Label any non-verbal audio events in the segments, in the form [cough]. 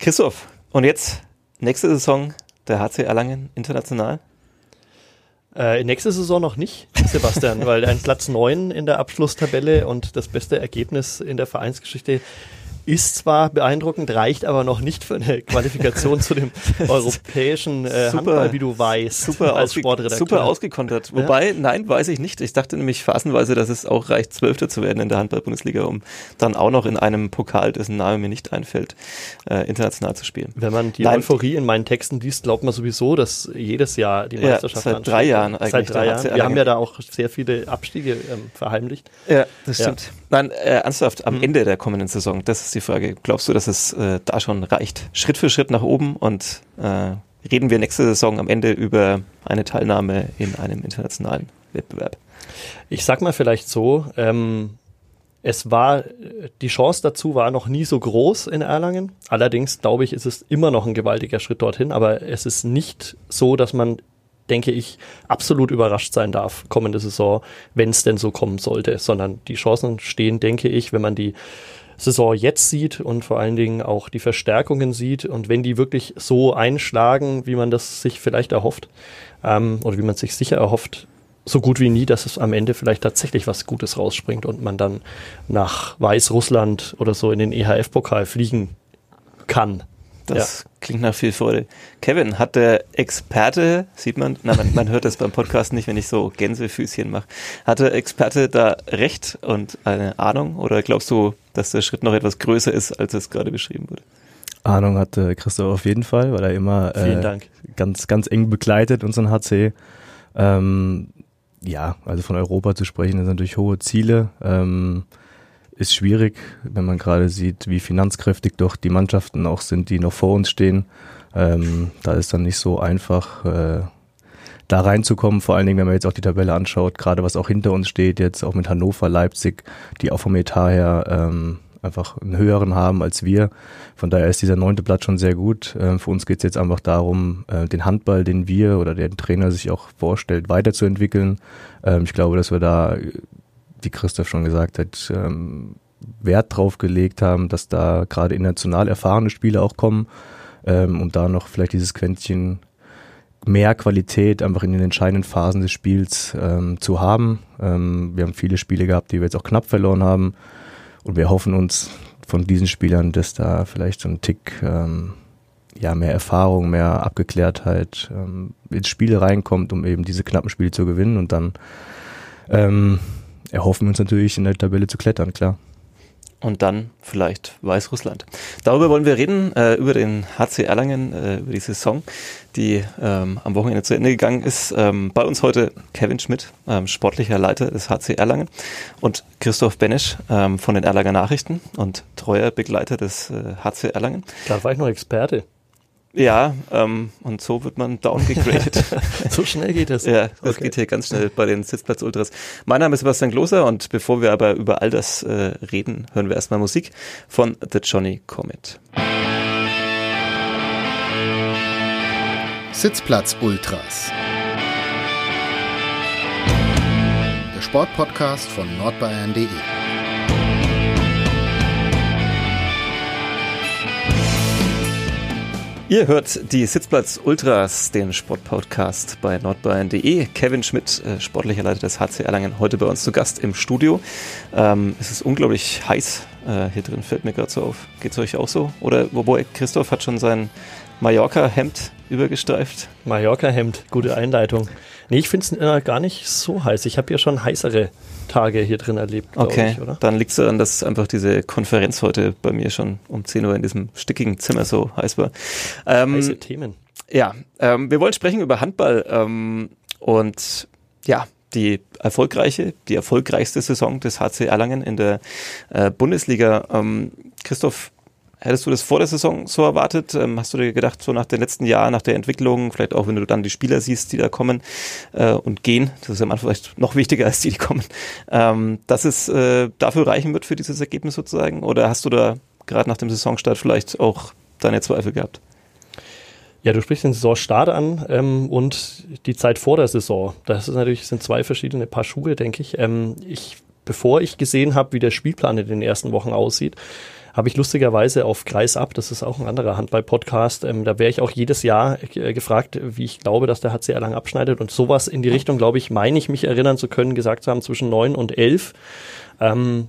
Christoph, und jetzt nächste Saison der HC Erlangen international? Äh, nächste Saison noch nicht, Sebastian, [laughs] weil ein Platz 9 in der Abschlusstabelle und das beste Ergebnis in der Vereinsgeschichte ist zwar beeindruckend, reicht aber noch nicht für eine Qualifikation zu dem [laughs] europäischen äh, super, Handball, wie du weißt, super als Sportredakteur. Super ausgekontert. Wobei, ja? nein, weiß ich nicht. Ich dachte nämlich phasenweise, dass es auch reicht, Zwölfter zu werden in der Handball-Bundesliga, um dann auch noch in einem Pokal, dessen Name mir nicht einfällt, äh, international zu spielen. Wenn man die nein, Euphorie in meinen Texten liest, glaubt man sowieso, dass jedes Jahr die Meisterschaft ja, seit drei Jahren eigentlich. Seit drei Jahren. Wir haben ja da auch sehr viele Abstiege ähm, verheimlicht. Ja, das stimmt. Ja. Nein, äh, ernsthaft, am mhm. Ende der kommenden Saison, das ist die Frage. Glaubst du, dass es äh, da schon reicht? Schritt für Schritt nach oben und äh, reden wir nächste Saison am Ende über eine Teilnahme in einem internationalen Wettbewerb? Ich sag mal vielleicht so, ähm, es war, die Chance dazu war noch nie so groß in Erlangen. Allerdings glaube ich, ist es immer noch ein gewaltiger Schritt dorthin, aber es ist nicht so, dass man denke ich, absolut überrascht sein darf kommende Saison, wenn es denn so kommen sollte, sondern die Chancen stehen, denke ich, wenn man die Saison jetzt sieht und vor allen Dingen auch die Verstärkungen sieht und wenn die wirklich so einschlagen, wie man das sich vielleicht erhofft ähm, oder wie man sich sicher erhofft, so gut wie nie, dass es am Ende vielleicht tatsächlich was Gutes rausspringt und man dann nach Weißrussland oder so in den EHF-Pokal fliegen kann. Das ja. klingt nach viel Freude. Kevin, hat der Experte, sieht man, na, man, man hört das beim Podcast nicht, wenn ich so Gänsefüßchen mache, hat der Experte da recht und eine Ahnung oder glaubst du, dass der Schritt noch etwas größer ist, als es gerade beschrieben wurde? Ahnung hatte Christoph auf jeden Fall, weil er immer äh, ganz, ganz eng begleitet unseren HC. Ähm, ja, also von Europa zu sprechen, das sind natürlich hohe Ziele. Ähm, ist schwierig, wenn man gerade sieht, wie finanzkräftig doch die Mannschaften auch sind, die noch vor uns stehen. Ähm, da ist dann nicht so einfach, äh, da reinzukommen. Vor allen Dingen, wenn man jetzt auch die Tabelle anschaut, gerade was auch hinter uns steht, jetzt auch mit Hannover, Leipzig, die auch vom Etat her ähm, einfach einen höheren haben als wir. Von daher ist dieser neunte Platz schon sehr gut. Ähm, für uns geht es jetzt einfach darum, äh, den Handball, den wir oder der Trainer sich auch vorstellt, weiterzuentwickeln. Ähm, ich glaube, dass wir da wie Christoph schon gesagt hat, ähm, Wert drauf gelegt haben, dass da gerade international erfahrene Spieler auch kommen ähm, und da noch vielleicht dieses Quäntchen mehr Qualität einfach in den entscheidenden Phasen des Spiels ähm, zu haben. Ähm, wir haben viele Spiele gehabt, die wir jetzt auch knapp verloren haben und wir hoffen uns von diesen Spielern, dass da vielleicht so ein Tick ähm, ja mehr Erfahrung, mehr Abgeklärtheit ähm, ins Spiel reinkommt, um eben diese knappen Spiele zu gewinnen und dann ähm, erhoffen wir uns natürlich in der Tabelle zu klettern, klar. Und dann vielleicht Weißrussland. Darüber wollen wir reden, äh, über den HC Erlangen, äh, über die Saison, die ähm, am Wochenende zu Ende gegangen ist. Ähm, bei uns heute Kevin Schmidt, ähm, sportlicher Leiter des HC Erlangen und Christoph Benesch ähm, von den Erlanger Nachrichten und treuer Begleiter des äh, HC Erlangen. Da war ich noch Experte. Ja, ähm, und so wird man downgegradet. [laughs] so schnell geht das. Ja, das okay. geht hier ganz schnell bei den Sitzplatz-Ultras. Mein Name ist Sebastian Gloser und bevor wir aber über all das äh, reden, hören wir erstmal Musik von The Johnny Comet. Sitzplatz-Ultras. Der Sportpodcast von nordbayern.de. Ihr hört die Sitzplatz Ultras, den Sportpodcast bei nordbayern.de. Kevin Schmidt, äh, sportlicher Leiter des HC Erlangen, heute bei uns zu Gast im Studio. Ähm, es ist unglaublich heiß äh, hier drin, fällt mir gerade so auf. Geht es euch auch so? Oder wobei Christoph hat schon sein Mallorca-Hemd übergestreift. Mallorca-Hemd, gute Einleitung. Nee, ich finde es äh, gar nicht so heiß. Ich habe hier schon heißere Tage hier drin erlebt, okay. ich, oder? Dann liegt es daran, dass einfach diese Konferenz heute bei mir schon um 10 Uhr in diesem stickigen Zimmer so heiß war. Ähm, Heiße Themen. Ja, ähm, wir wollen sprechen über Handball ähm, und ja, die erfolgreiche, die erfolgreichste Saison des HC Erlangen in der äh, Bundesliga. Ähm, Christoph, Hättest du das vor der Saison so erwartet? Ähm, hast du dir gedacht, so nach den letzten Jahren, nach der Entwicklung, vielleicht auch wenn du dann die Spieler siehst, die da kommen äh, und gehen, das ist ja manchmal vielleicht noch wichtiger als die, die kommen, ähm, dass es äh, dafür reichen wird für dieses Ergebnis sozusagen? Oder hast du da gerade nach dem Saisonstart vielleicht auch deine Zweifel gehabt? Ja, du sprichst den Saisonstart an ähm, und die Zeit vor der Saison. Das ist natürlich sind zwei verschiedene Paar Schuhe, denke ich. Ähm, ich bevor ich gesehen habe, wie der Spielplan in den ersten Wochen aussieht, habe ich lustigerweise auf Kreis ab, das ist auch ein anderer Handball-Podcast, ähm, da wäre ich auch jedes Jahr äh, gefragt, wie ich glaube, dass der HC Erlangen abschneidet und sowas in die Richtung, glaube ich, meine ich mich erinnern zu können, gesagt zu haben, zwischen neun und elf. Ähm,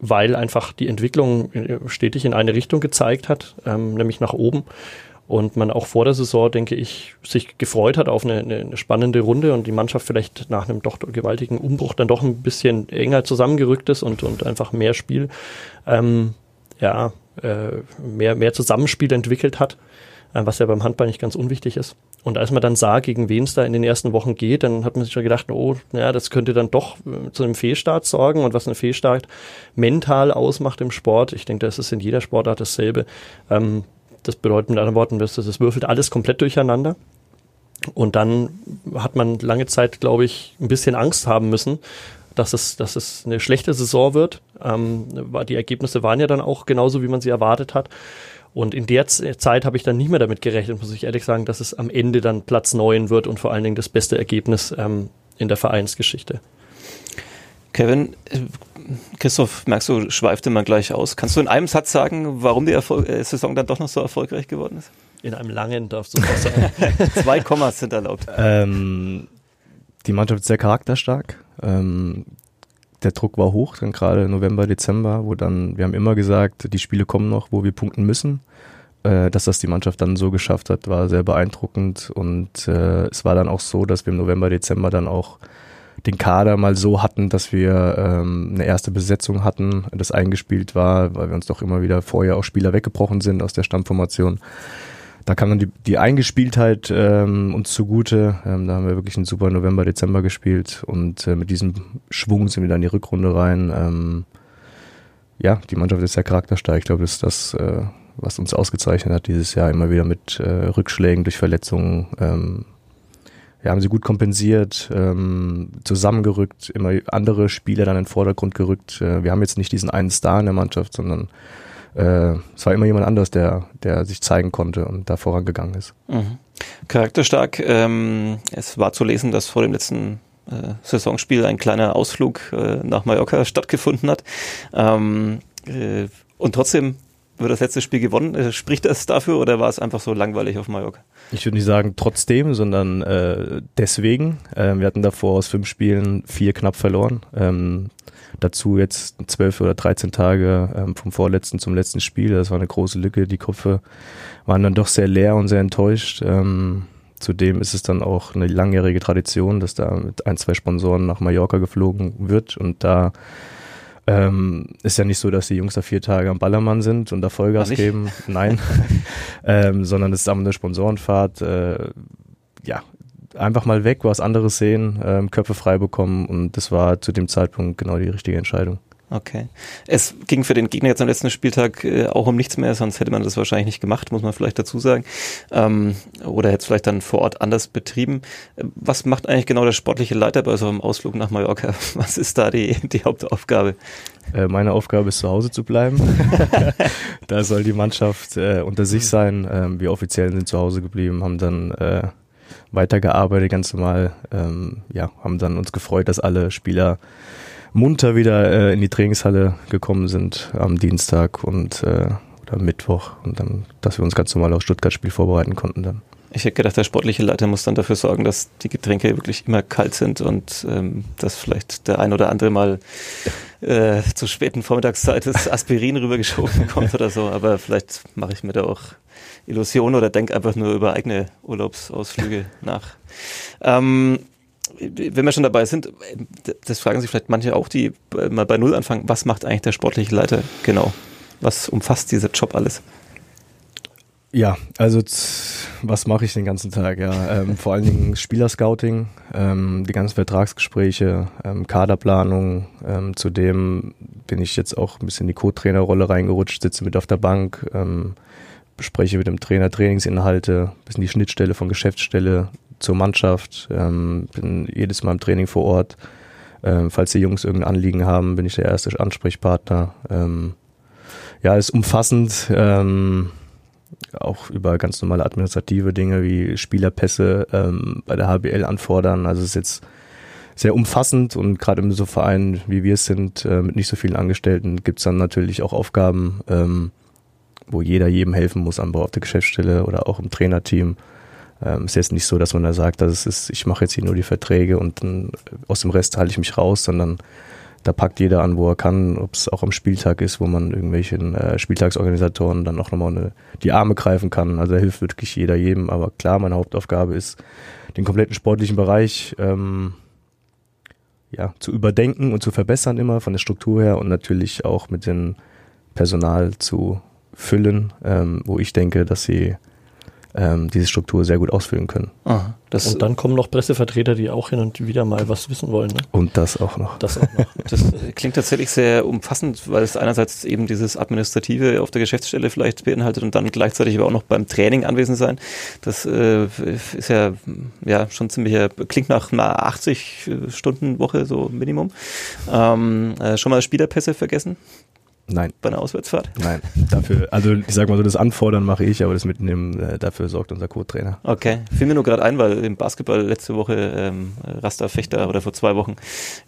weil einfach die Entwicklung äh, stetig in eine Richtung gezeigt hat, ähm, nämlich nach oben. Und man auch vor der Saison, denke ich, sich gefreut hat auf eine, eine, spannende Runde und die Mannschaft vielleicht nach einem doch gewaltigen Umbruch dann doch ein bisschen enger zusammengerückt ist und, und einfach mehr Spiel, ähm, ja, äh, mehr, mehr Zusammenspiel entwickelt hat, äh, was ja beim Handball nicht ganz unwichtig ist. Und als man dann sah, gegen wen es da in den ersten Wochen geht, dann hat man sich schon gedacht, oh, ja, das könnte dann doch äh, zu einem Fehlstart sorgen. Und was ein Fehlstart mental ausmacht im Sport, ich denke, das ist in jeder Sportart dasselbe. Ähm, das bedeutet mit anderen Worten, dass es würfelt alles komplett durcheinander. Und dann hat man lange Zeit, glaube ich, ein bisschen Angst haben müssen, dass es, dass es eine schlechte Saison wird. Ähm, die Ergebnisse waren ja dann auch genauso, wie man sie erwartet hat. Und in der Zeit habe ich dann nicht mehr damit gerechnet, muss ich ehrlich sagen, dass es am Ende dann Platz 9 wird und vor allen Dingen das beste Ergebnis ähm, in der Vereinsgeschichte. Kevin, Christoph, merkst du, schweift immer gleich aus. Kannst du in einem Satz sagen, warum die Erfolg äh, Saison dann doch noch so erfolgreich geworden ist? In einem langen darfst du das sagen. [laughs] Zwei Kommas sind erlaubt. Ähm, die Mannschaft ist sehr charakterstark. Ähm, der Druck war hoch, dann gerade November, Dezember, wo dann, wir haben immer gesagt, die Spiele kommen noch, wo wir punkten müssen. Äh, dass das die Mannschaft dann so geschafft hat, war sehr beeindruckend. Und äh, es war dann auch so, dass wir im November, Dezember dann auch den Kader mal so hatten, dass wir ähm, eine erste Besetzung hatten, das eingespielt war, weil wir uns doch immer wieder vorher auch Spieler weggebrochen sind aus der Stammformation. Da kam dann die, die Eingespieltheit ähm, uns zugute. Ähm, da haben wir wirklich einen super November, Dezember gespielt und äh, mit diesem Schwung sind wir dann in die Rückrunde rein. Ähm, ja, die Mannschaft ist sehr charakterstark. Ich glaube, das ist das, äh, was uns ausgezeichnet hat dieses Jahr, immer wieder mit äh, Rückschlägen durch Verletzungen. Ähm, ja, haben sie gut kompensiert, ähm, zusammengerückt, immer andere Spieler dann in den Vordergrund gerückt. Äh, wir haben jetzt nicht diesen einen Star in der Mannschaft, sondern äh, es war immer jemand anders, der, der sich zeigen konnte und da vorangegangen ist. Mhm. Charakterstark. Ähm, es war zu lesen, dass vor dem letzten äh, Saisonspiel ein kleiner Ausflug äh, nach Mallorca [laughs] stattgefunden hat. Ähm, äh, und trotzdem wird das letzte Spiel gewonnen. Äh, spricht das dafür oder war es einfach so langweilig auf Mallorca? Ich würde nicht sagen trotzdem, sondern äh, deswegen. Äh, wir hatten davor aus fünf Spielen vier knapp verloren. Ähm, dazu jetzt zwölf oder dreizehn Tage ähm, vom vorletzten zum letzten Spiel. Das war eine große Lücke. Die Köpfe waren dann doch sehr leer und sehr enttäuscht. Ähm, zudem ist es dann auch eine langjährige Tradition, dass da mit ein, zwei Sponsoren nach Mallorca geflogen wird und da ähm, ist ja nicht so, dass die Jungs da vier Tage am Ballermann sind und da Vollgas geben. Nein. [laughs] ähm, sondern es ist eine Sponsorenfahrt. Äh, ja, einfach mal weg, was anderes sehen, ähm, Köpfe frei bekommen und das war zu dem Zeitpunkt genau die richtige Entscheidung. Okay. Es ging für den Gegner jetzt am letzten Spieltag äh, auch um nichts mehr, sonst hätte man das wahrscheinlich nicht gemacht, muss man vielleicht dazu sagen. Ähm, oder hätte es vielleicht dann vor Ort anders betrieben. Äh, was macht eigentlich genau der sportliche Leiter bei so einem Ausflug nach Mallorca? [laughs] Was ist da die, die Hauptaufgabe? Äh, meine Aufgabe ist zu Hause zu bleiben. [laughs] da soll die Mannschaft äh, unter sich sein. Ähm, wir Offiziellen sind zu Hause geblieben, haben dann äh, weitergearbeitet ganz normal. Ähm, ja, haben dann uns gefreut, dass alle Spieler munter wieder äh, in die Trainingshalle gekommen sind am Dienstag und äh, oder Mittwoch und dann, dass wir uns ganz normal aufs Stuttgart-Spiel vorbereiten konnten dann. Ich hätte gedacht, der sportliche Leiter muss dann dafür sorgen, dass die Getränke wirklich immer kalt sind und ähm, dass vielleicht der ein oder andere mal äh, zur späten Vormittagszeit das Aspirin [laughs] rübergeschoben bekommt oder so. Aber vielleicht mache ich mir da auch Illusionen oder denke einfach nur über eigene Urlaubsausflüge nach. Ähm, wenn wir schon dabei sind, das fragen sich vielleicht manche auch, die mal bei Null anfangen, was macht eigentlich der sportliche Leiter genau? Was umfasst dieser Job alles? Ja, also was mache ich den ganzen Tag? Ja, ähm, vor allen Dingen Spielerscouting, ähm, die ganzen Vertragsgespräche, ähm, Kaderplanung. Ähm, zudem bin ich jetzt auch ein bisschen in die Co-Trainer-Rolle reingerutscht, sitze mit auf der Bank, ähm, bespreche mit dem Trainer Trainingsinhalte, bisschen die Schnittstelle von Geschäftsstelle zur Mannschaft, ähm, bin jedes Mal im Training vor Ort. Ähm, falls die Jungs irgendein Anliegen haben, bin ich der erste Ansprechpartner. Ähm, ja, ist umfassend, ähm, auch über ganz normale administrative Dinge wie Spielerpässe ähm, bei der HBL anfordern. Also es ist jetzt sehr umfassend und gerade in so Vereinen wie wir es sind, äh, mit nicht so vielen Angestellten, gibt's dann natürlich auch Aufgaben, ähm, wo jeder jedem helfen muss an Bord auf der Geschäftsstelle oder auch im Trainerteam. Ähm, ist jetzt nicht so, dass man da sagt, dass es ist, ich mache jetzt hier nur die Verträge und dann aus dem Rest halte ich mich raus, sondern da packt jeder an, wo er kann, ob es auch am Spieltag ist, wo man irgendwelchen äh, Spieltagsorganisatoren dann auch nochmal eine, die Arme greifen kann. Also da hilft wirklich jeder jedem. Aber klar, meine Hauptaufgabe ist, den kompletten sportlichen Bereich ähm, ja, zu überdenken und zu verbessern immer von der Struktur her und natürlich auch mit dem Personal zu füllen, ähm, wo ich denke, dass sie ähm, diese Struktur sehr gut ausfüllen können. Aha, und dann kommen noch Pressevertreter, die auch hin und wieder mal was wissen wollen. Ne? Und das auch noch. Das auch noch. [laughs] Das klingt tatsächlich sehr umfassend, weil es einerseits eben dieses Administrative auf der Geschäftsstelle vielleicht beinhaltet und dann gleichzeitig aber auch noch beim Training anwesend sein. Das äh, ist ja, ja schon ziemlich, klingt nach einer 80 Stunden Woche so Minimum. Ähm, äh, schon mal Spielerpässe vergessen? Nein. Bei einer Auswärtsfahrt? Nein. Dafür, also ich sag mal so, das Anfordern mache ich, aber das Mitnehmen, äh, dafür sorgt unser Co-Trainer. Okay. Fiel mir nur gerade ein, weil im Basketball letzte Woche ähm, Rasta Fechter oder vor zwei Wochen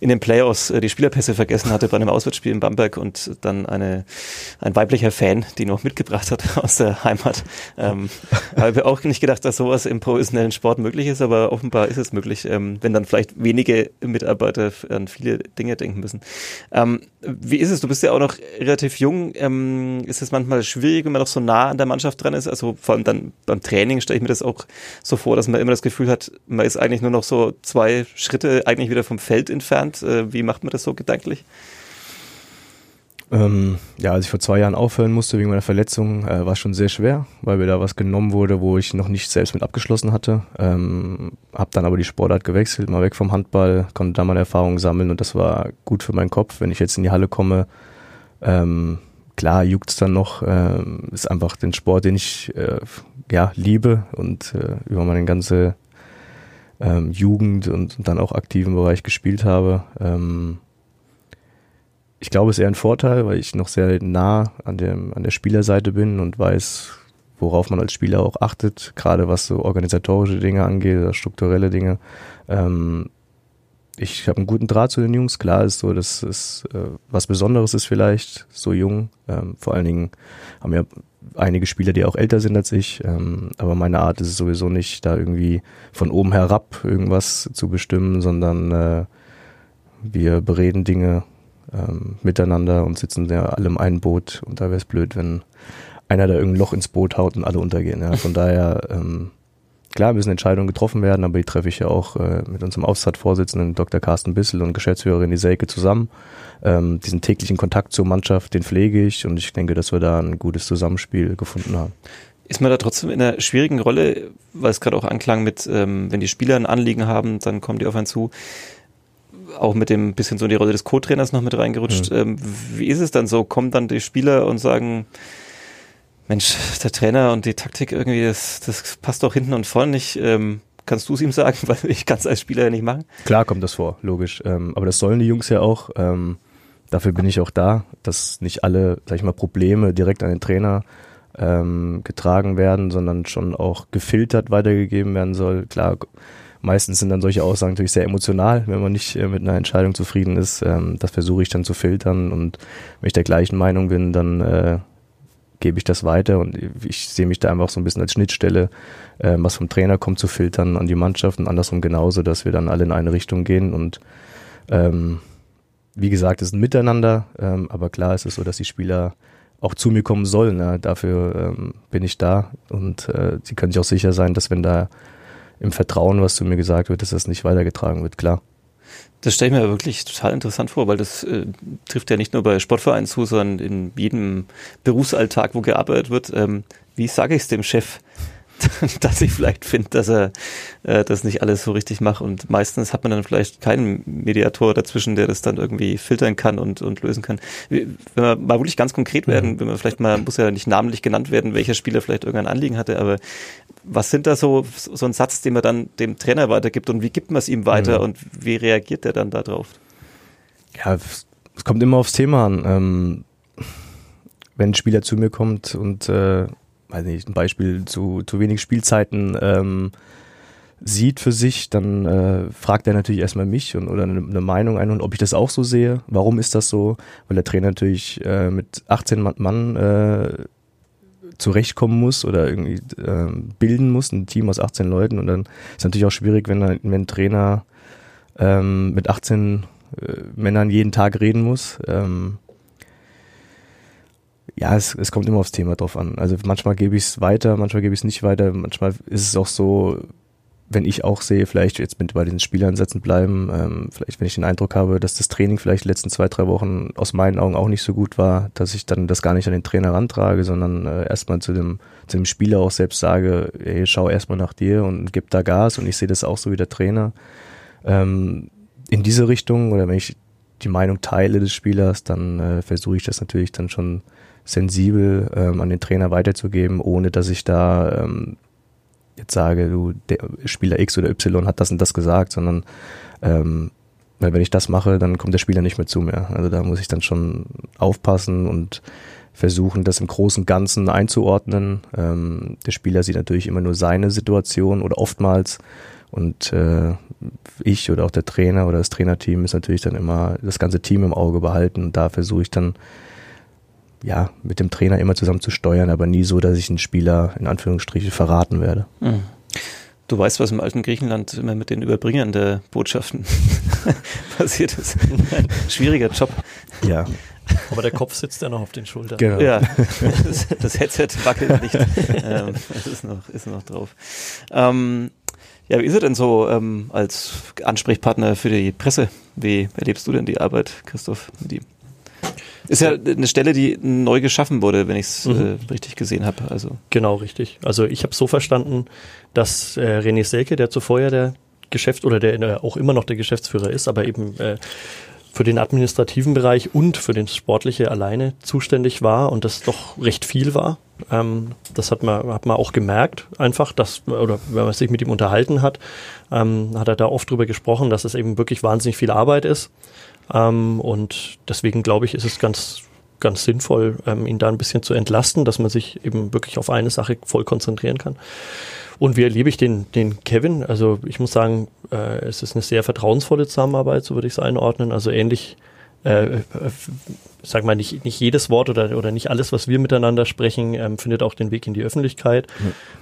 in den Playoffs äh, die Spielerpässe vergessen hatte bei einem Auswärtsspiel in Bamberg und dann eine, ein weiblicher Fan, die noch mitgebracht hat [laughs] aus der Heimat. Ähm, habe auch nicht gedacht, dass sowas im professionellen Sport möglich ist, aber offenbar ist es möglich, ähm, wenn dann vielleicht wenige Mitarbeiter an viele Dinge denken müssen. Ähm, wie ist es? Du bist ja auch noch relativ jung. Ähm, ist es manchmal schwierig, wenn man noch so nah an der Mannschaft dran ist? Also vor allem dann beim Training stelle ich mir das auch so vor, dass man immer das Gefühl hat, man ist eigentlich nur noch so zwei Schritte eigentlich wieder vom Feld entfernt. Äh, wie macht man das so gedanklich? Ähm, ja, als ich vor zwei Jahren aufhören musste wegen meiner Verletzung, äh, war schon sehr schwer, weil mir da was genommen wurde, wo ich noch nicht selbst mit abgeschlossen hatte. Ähm, hab dann aber die Sportart gewechselt, mal weg vom Handball, konnte da meine Erfahrungen sammeln und das war gut für meinen Kopf. Wenn ich jetzt in die Halle komme, ähm, klar juckt's dann noch, ähm, ist einfach den Sport, den ich äh, ja liebe und äh, über meine ganze ähm, Jugend und, und dann auch aktiven Bereich gespielt habe. Ähm, ich glaube, es ist eher ein Vorteil, weil ich noch sehr nah an, dem, an der Spielerseite bin und weiß, worauf man als Spieler auch achtet, gerade was so organisatorische Dinge angeht oder strukturelle Dinge. Ähm, ich habe einen guten Draht zu den Jungs. Klar ist so, dass es äh, was Besonderes ist vielleicht, so jung. Ähm, vor allen Dingen haben ja einige Spieler, die auch älter sind als ich. Ähm, aber meine Art ist es sowieso nicht, da irgendwie von oben herab irgendwas zu bestimmen, sondern äh, wir bereden Dinge ähm, miteinander und sitzen ja alle im einen Boot und da wäre es blöd, wenn einer da irgendein Loch ins Boot haut und alle untergehen. Ja. Von daher, ähm, klar müssen Entscheidungen getroffen werden, aber die treffe ich ja auch äh, mit unserem Aufsichtsratsvorsitzenden Dr. Carsten Bissel und Geschäftsführerin Iselke zusammen. Ähm, diesen täglichen Kontakt zur Mannschaft, den pflege ich und ich denke, dass wir da ein gutes Zusammenspiel gefunden haben. Ist man da trotzdem in einer schwierigen Rolle, weil es gerade auch anklang mit, ähm, wenn die Spieler ein Anliegen haben, dann kommen die auf einen zu auch mit dem bisschen so in die Rolle des Co-Trainers noch mit reingerutscht. Mhm. Ähm, wie ist es dann so? Kommen dann die Spieler und sagen, Mensch, der Trainer und die Taktik irgendwie, das, das passt doch hinten und vorne nicht. Ähm, kannst du es ihm sagen, [laughs] weil ich kann es als Spieler ja nicht machen? Klar kommt das vor, logisch. Ähm, aber das sollen die Jungs ja auch. Ähm, dafür bin ich auch da, dass nicht alle, sag ich mal, Probleme direkt an den Trainer ähm, getragen werden, sondern schon auch gefiltert weitergegeben werden soll. Klar, Meistens sind dann solche Aussagen natürlich sehr emotional, wenn man nicht äh, mit einer Entscheidung zufrieden ist. Ähm, das versuche ich dann zu filtern und wenn ich der gleichen Meinung bin, dann äh, gebe ich das weiter und ich sehe mich da einfach so ein bisschen als Schnittstelle, äh, was vom Trainer kommt, zu filtern an die Mannschaft und andersrum genauso, dass wir dann alle in eine Richtung gehen und ähm, wie gesagt, es ist ein Miteinander, ähm, aber klar ist es so, dass die Spieler auch zu mir kommen sollen. Ja. Dafür ähm, bin ich da und äh, sie können sich auch sicher sein, dass wenn da im Vertrauen, was zu mir gesagt wird, dass das nicht weitergetragen wird, klar. Das stelle ich mir wirklich total interessant vor, weil das äh, trifft ja nicht nur bei Sportvereinen zu, sondern in jedem Berufsalltag, wo gearbeitet wird. Ähm, wie sage ich es dem Chef? [laughs] dass ich vielleicht finde, dass er äh, das nicht alles so richtig macht. Und meistens hat man dann vielleicht keinen Mediator dazwischen, der das dann irgendwie filtern kann und, und lösen kann. Wenn wir mal wirklich ganz konkret werden, mhm. wenn man vielleicht mal, muss ja nicht namentlich genannt werden, welcher Spieler vielleicht irgendein Anliegen hatte, aber was sind da so, so ein Satz, den man dann dem Trainer weitergibt und wie gibt man es ihm weiter mhm. und wie reagiert er dann darauf? Ja, es kommt immer aufs Thema an. Ähm, wenn ein Spieler zu mir kommt und äh, weiß nicht, ein Beispiel zu, zu wenig Spielzeiten ähm, sieht für sich, dann äh, fragt er natürlich erstmal mich und, oder eine, eine Meinung ein und ob ich das auch so sehe. Warum ist das so? Weil der Trainer natürlich äh, mit 18 Mann äh, zurechtkommen muss oder irgendwie äh, bilden muss, ein Team aus 18 Leuten. Und dann ist natürlich auch schwierig, wenn, wenn ein Trainer ähm, mit 18 äh, Männern jeden Tag reden muss. Ähm, ja, es, es kommt immer aufs Thema drauf an. Also manchmal gebe ich es weiter, manchmal gebe ich es nicht weiter. Manchmal ist es auch so, wenn ich auch sehe, vielleicht jetzt mit bei den Spielansätzen bleiben, ähm, vielleicht wenn ich den Eindruck habe, dass das Training vielleicht die letzten zwei, drei Wochen aus meinen Augen auch nicht so gut war, dass ich dann das gar nicht an den Trainer rantrage, sondern äh, erstmal zu dem, zu dem Spieler auch selbst sage, hey, schau erstmal nach dir und gib da Gas und ich sehe das auch so wie der Trainer. Ähm, in diese Richtung oder wenn ich die Meinung teile des Spielers, dann äh, versuche ich das natürlich dann schon sensibel ähm, an den Trainer weiterzugeben, ohne dass ich da ähm, jetzt sage, du, der Spieler X oder Y hat das und das gesagt, sondern ähm, weil wenn ich das mache, dann kommt der Spieler nicht mehr zu mir. Also da muss ich dann schon aufpassen und versuchen, das im großen Ganzen einzuordnen. Ähm, der Spieler sieht natürlich immer nur seine Situation oder oftmals und äh, ich oder auch der Trainer oder das Trainerteam ist natürlich dann immer das ganze Team im Auge behalten. Und da versuche ich dann ja, mit dem Trainer immer zusammen zu steuern, aber nie so, dass ich einen Spieler in Anführungsstrichen verraten werde. Mhm. Du weißt, was im alten Griechenland immer mit den Überbringern der Botschaften [laughs] passiert ist. Ein schwieriger Job. Ja. Aber der Kopf sitzt ja noch auf den Schultern. Genau. Ja, das, [laughs] das Headset wackelt nicht. ähm, das ist noch, ist noch drauf. Ähm, ja, wie ist er denn so ähm, als Ansprechpartner für die Presse? Wie erlebst du denn die Arbeit, Christoph, mit ihm? Ist ja eine Stelle, die neu geschaffen wurde, wenn ich es mhm. äh, richtig gesehen habe. Also. Genau, richtig. Also ich habe so verstanden, dass äh, René Selke, der zuvor ja der Geschäft oder der äh, auch immer noch der Geschäftsführer ist, aber eben äh, für den administrativen Bereich und für den sportliche alleine zuständig war und das doch recht viel war. Ähm, das hat man, hat man auch gemerkt, einfach, dass, oder wenn man sich mit ihm unterhalten hat, ähm, hat er da oft drüber gesprochen, dass es eben wirklich wahnsinnig viel Arbeit ist. Ähm, und deswegen glaube ich, ist es ganz, ganz sinnvoll, ähm, ihn da ein bisschen zu entlasten, dass man sich eben wirklich auf eine Sache voll konzentrieren kann. Und wie erlebe ich den, den Kevin? Also ich muss sagen, äh, es ist eine sehr vertrauensvolle Zusammenarbeit, so würde ich es einordnen. Also ähnlich äh, äh, sag mal, nicht, nicht jedes Wort oder, oder nicht alles, was wir miteinander sprechen, ähm, findet auch den Weg in die Öffentlichkeit.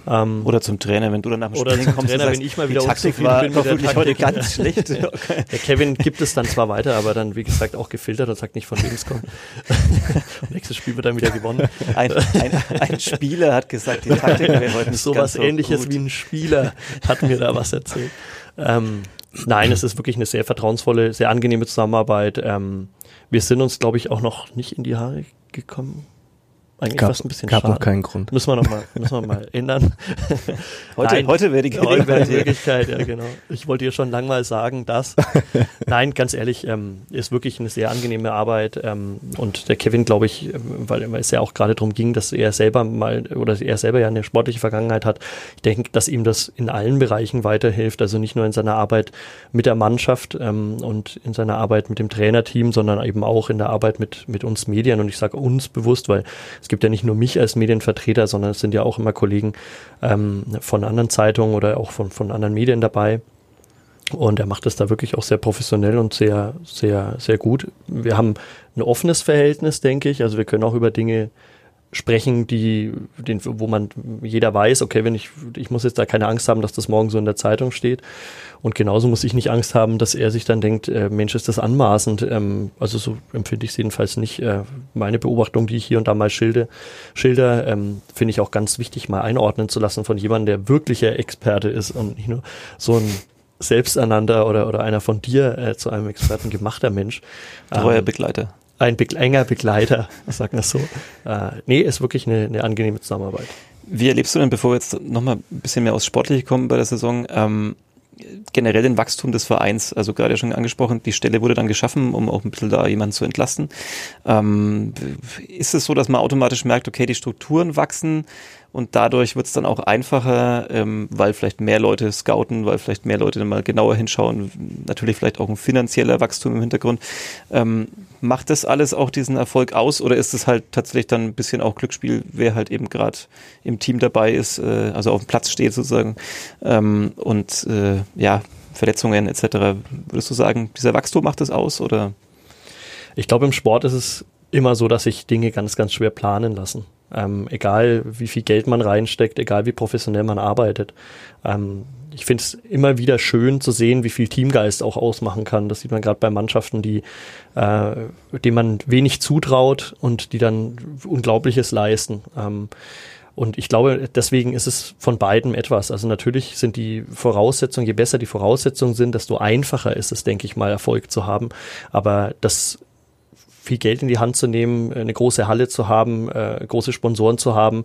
Ähm, oder zum Trainer, wenn du dann nach dem zum kommst, Trainer, sagst, wenn ich mal wieder Taktik war bin mit der heute ganz schlecht. Okay. [laughs] Der Kevin gibt es dann zwar weiter, aber dann, wie gesagt, auch gefiltert und sagt nicht, von wem es kommt. [laughs] Nächstes Spiel wird dann wieder gewonnen. Ein, ein, ein Spieler hat gesagt, die Taktik wäre heute nicht so was so ähnliches gut. wie ein Spieler hat mir da was erzählt. Ähm, nein, es ist wirklich eine sehr vertrauensvolle, sehr angenehme Zusammenarbeit. Ähm, wir sind uns, glaube ich, auch noch nicht in die Haare gekommen. Eigentlich gab, fast ein bisschen gab schade. noch keinen Grund. Müssen wir noch mal, müssen wir mal [laughs] ändern. heute, Nein, heute wäre die Gelegenheit. Heute die Möglichkeit, ja [laughs] genau. Ich wollte dir schon lang mal sagen, dass. [laughs] Nein, ganz ehrlich, ähm, ist wirklich eine sehr angenehme Arbeit. Ähm, und der Kevin, glaube ich, ähm, weil, weil es ja auch gerade darum ging, dass er selber mal, oder er selber ja eine sportliche Vergangenheit hat, ich denke, dass ihm das in allen Bereichen weiterhilft. Also nicht nur in seiner Arbeit mit der Mannschaft ähm, und in seiner Arbeit mit dem Trainerteam, sondern eben auch in der Arbeit mit, mit uns Medien. Und ich sage uns bewusst, weil es gibt ja nicht nur mich als Medienvertreter, sondern es sind ja auch immer Kollegen ähm, von anderen Zeitungen oder auch von, von anderen Medien dabei. Und er macht das da wirklich auch sehr professionell und sehr, sehr, sehr gut. Wir haben ein offenes Verhältnis, denke ich. Also wir können auch über Dinge sprechen, die, den, wo man jeder weiß, okay, wenn ich, ich muss jetzt da keine Angst haben, dass das morgen so in der Zeitung steht. Und genauso muss ich nicht Angst haben, dass er sich dann denkt, äh, Mensch, ist das anmaßend. Ähm, also so empfinde ich es jedenfalls nicht. Äh, meine Beobachtung, die ich hier und da mal schilde, schilder, ähm, finde ich auch ganz wichtig, mal einordnen zu lassen von jemandem, der wirklicher Experte ist und nicht nur so ein selbsternannter oder, oder einer von dir äh, zu einem Experten gemachter Mensch. Treuer ähm, Begleiter ein be enger Begleiter, [laughs] sagen wir so. Äh, nee, ist wirklich eine, eine angenehme Zusammenarbeit. Wie erlebst du denn, bevor wir jetzt nochmal ein bisschen mehr aufs Sportliche kommen bei der Saison, ähm, generell den Wachstum des Vereins, also gerade schon angesprochen, die Stelle wurde dann geschaffen, um auch ein bisschen da jemanden zu entlasten. Ähm, ist es so, dass man automatisch merkt, okay, die Strukturen wachsen und dadurch wird es dann auch einfacher, ähm, weil vielleicht mehr Leute scouten, weil vielleicht mehr Leute dann mal genauer hinschauen, natürlich vielleicht auch ein finanzieller Wachstum im Hintergrund. Ähm, macht das alles auch diesen Erfolg aus oder ist es halt tatsächlich dann ein bisschen auch Glücksspiel, wer halt eben gerade im Team dabei ist, äh, also auf dem Platz steht sozusagen ähm, und äh, ja, Verletzungen etc. Würdest du sagen, dieser Wachstum macht das aus oder? Ich glaube, im Sport ist es immer so, dass sich Dinge ganz, ganz schwer planen lassen. Ähm, egal wie viel Geld man reinsteckt, egal wie professionell man arbeitet. Ähm, ich finde es immer wieder schön zu sehen, wie viel Teamgeist auch ausmachen kann. Das sieht man gerade bei Mannschaften, die, äh, denen man wenig zutraut und die dann Unglaubliches leisten. Ähm, und ich glaube, deswegen ist es von beiden etwas. Also natürlich sind die Voraussetzungen, je besser die Voraussetzungen sind, desto einfacher ist es, denke ich mal, Erfolg zu haben. Aber das viel Geld in die Hand zu nehmen, eine große Halle zu haben, äh, große Sponsoren zu haben,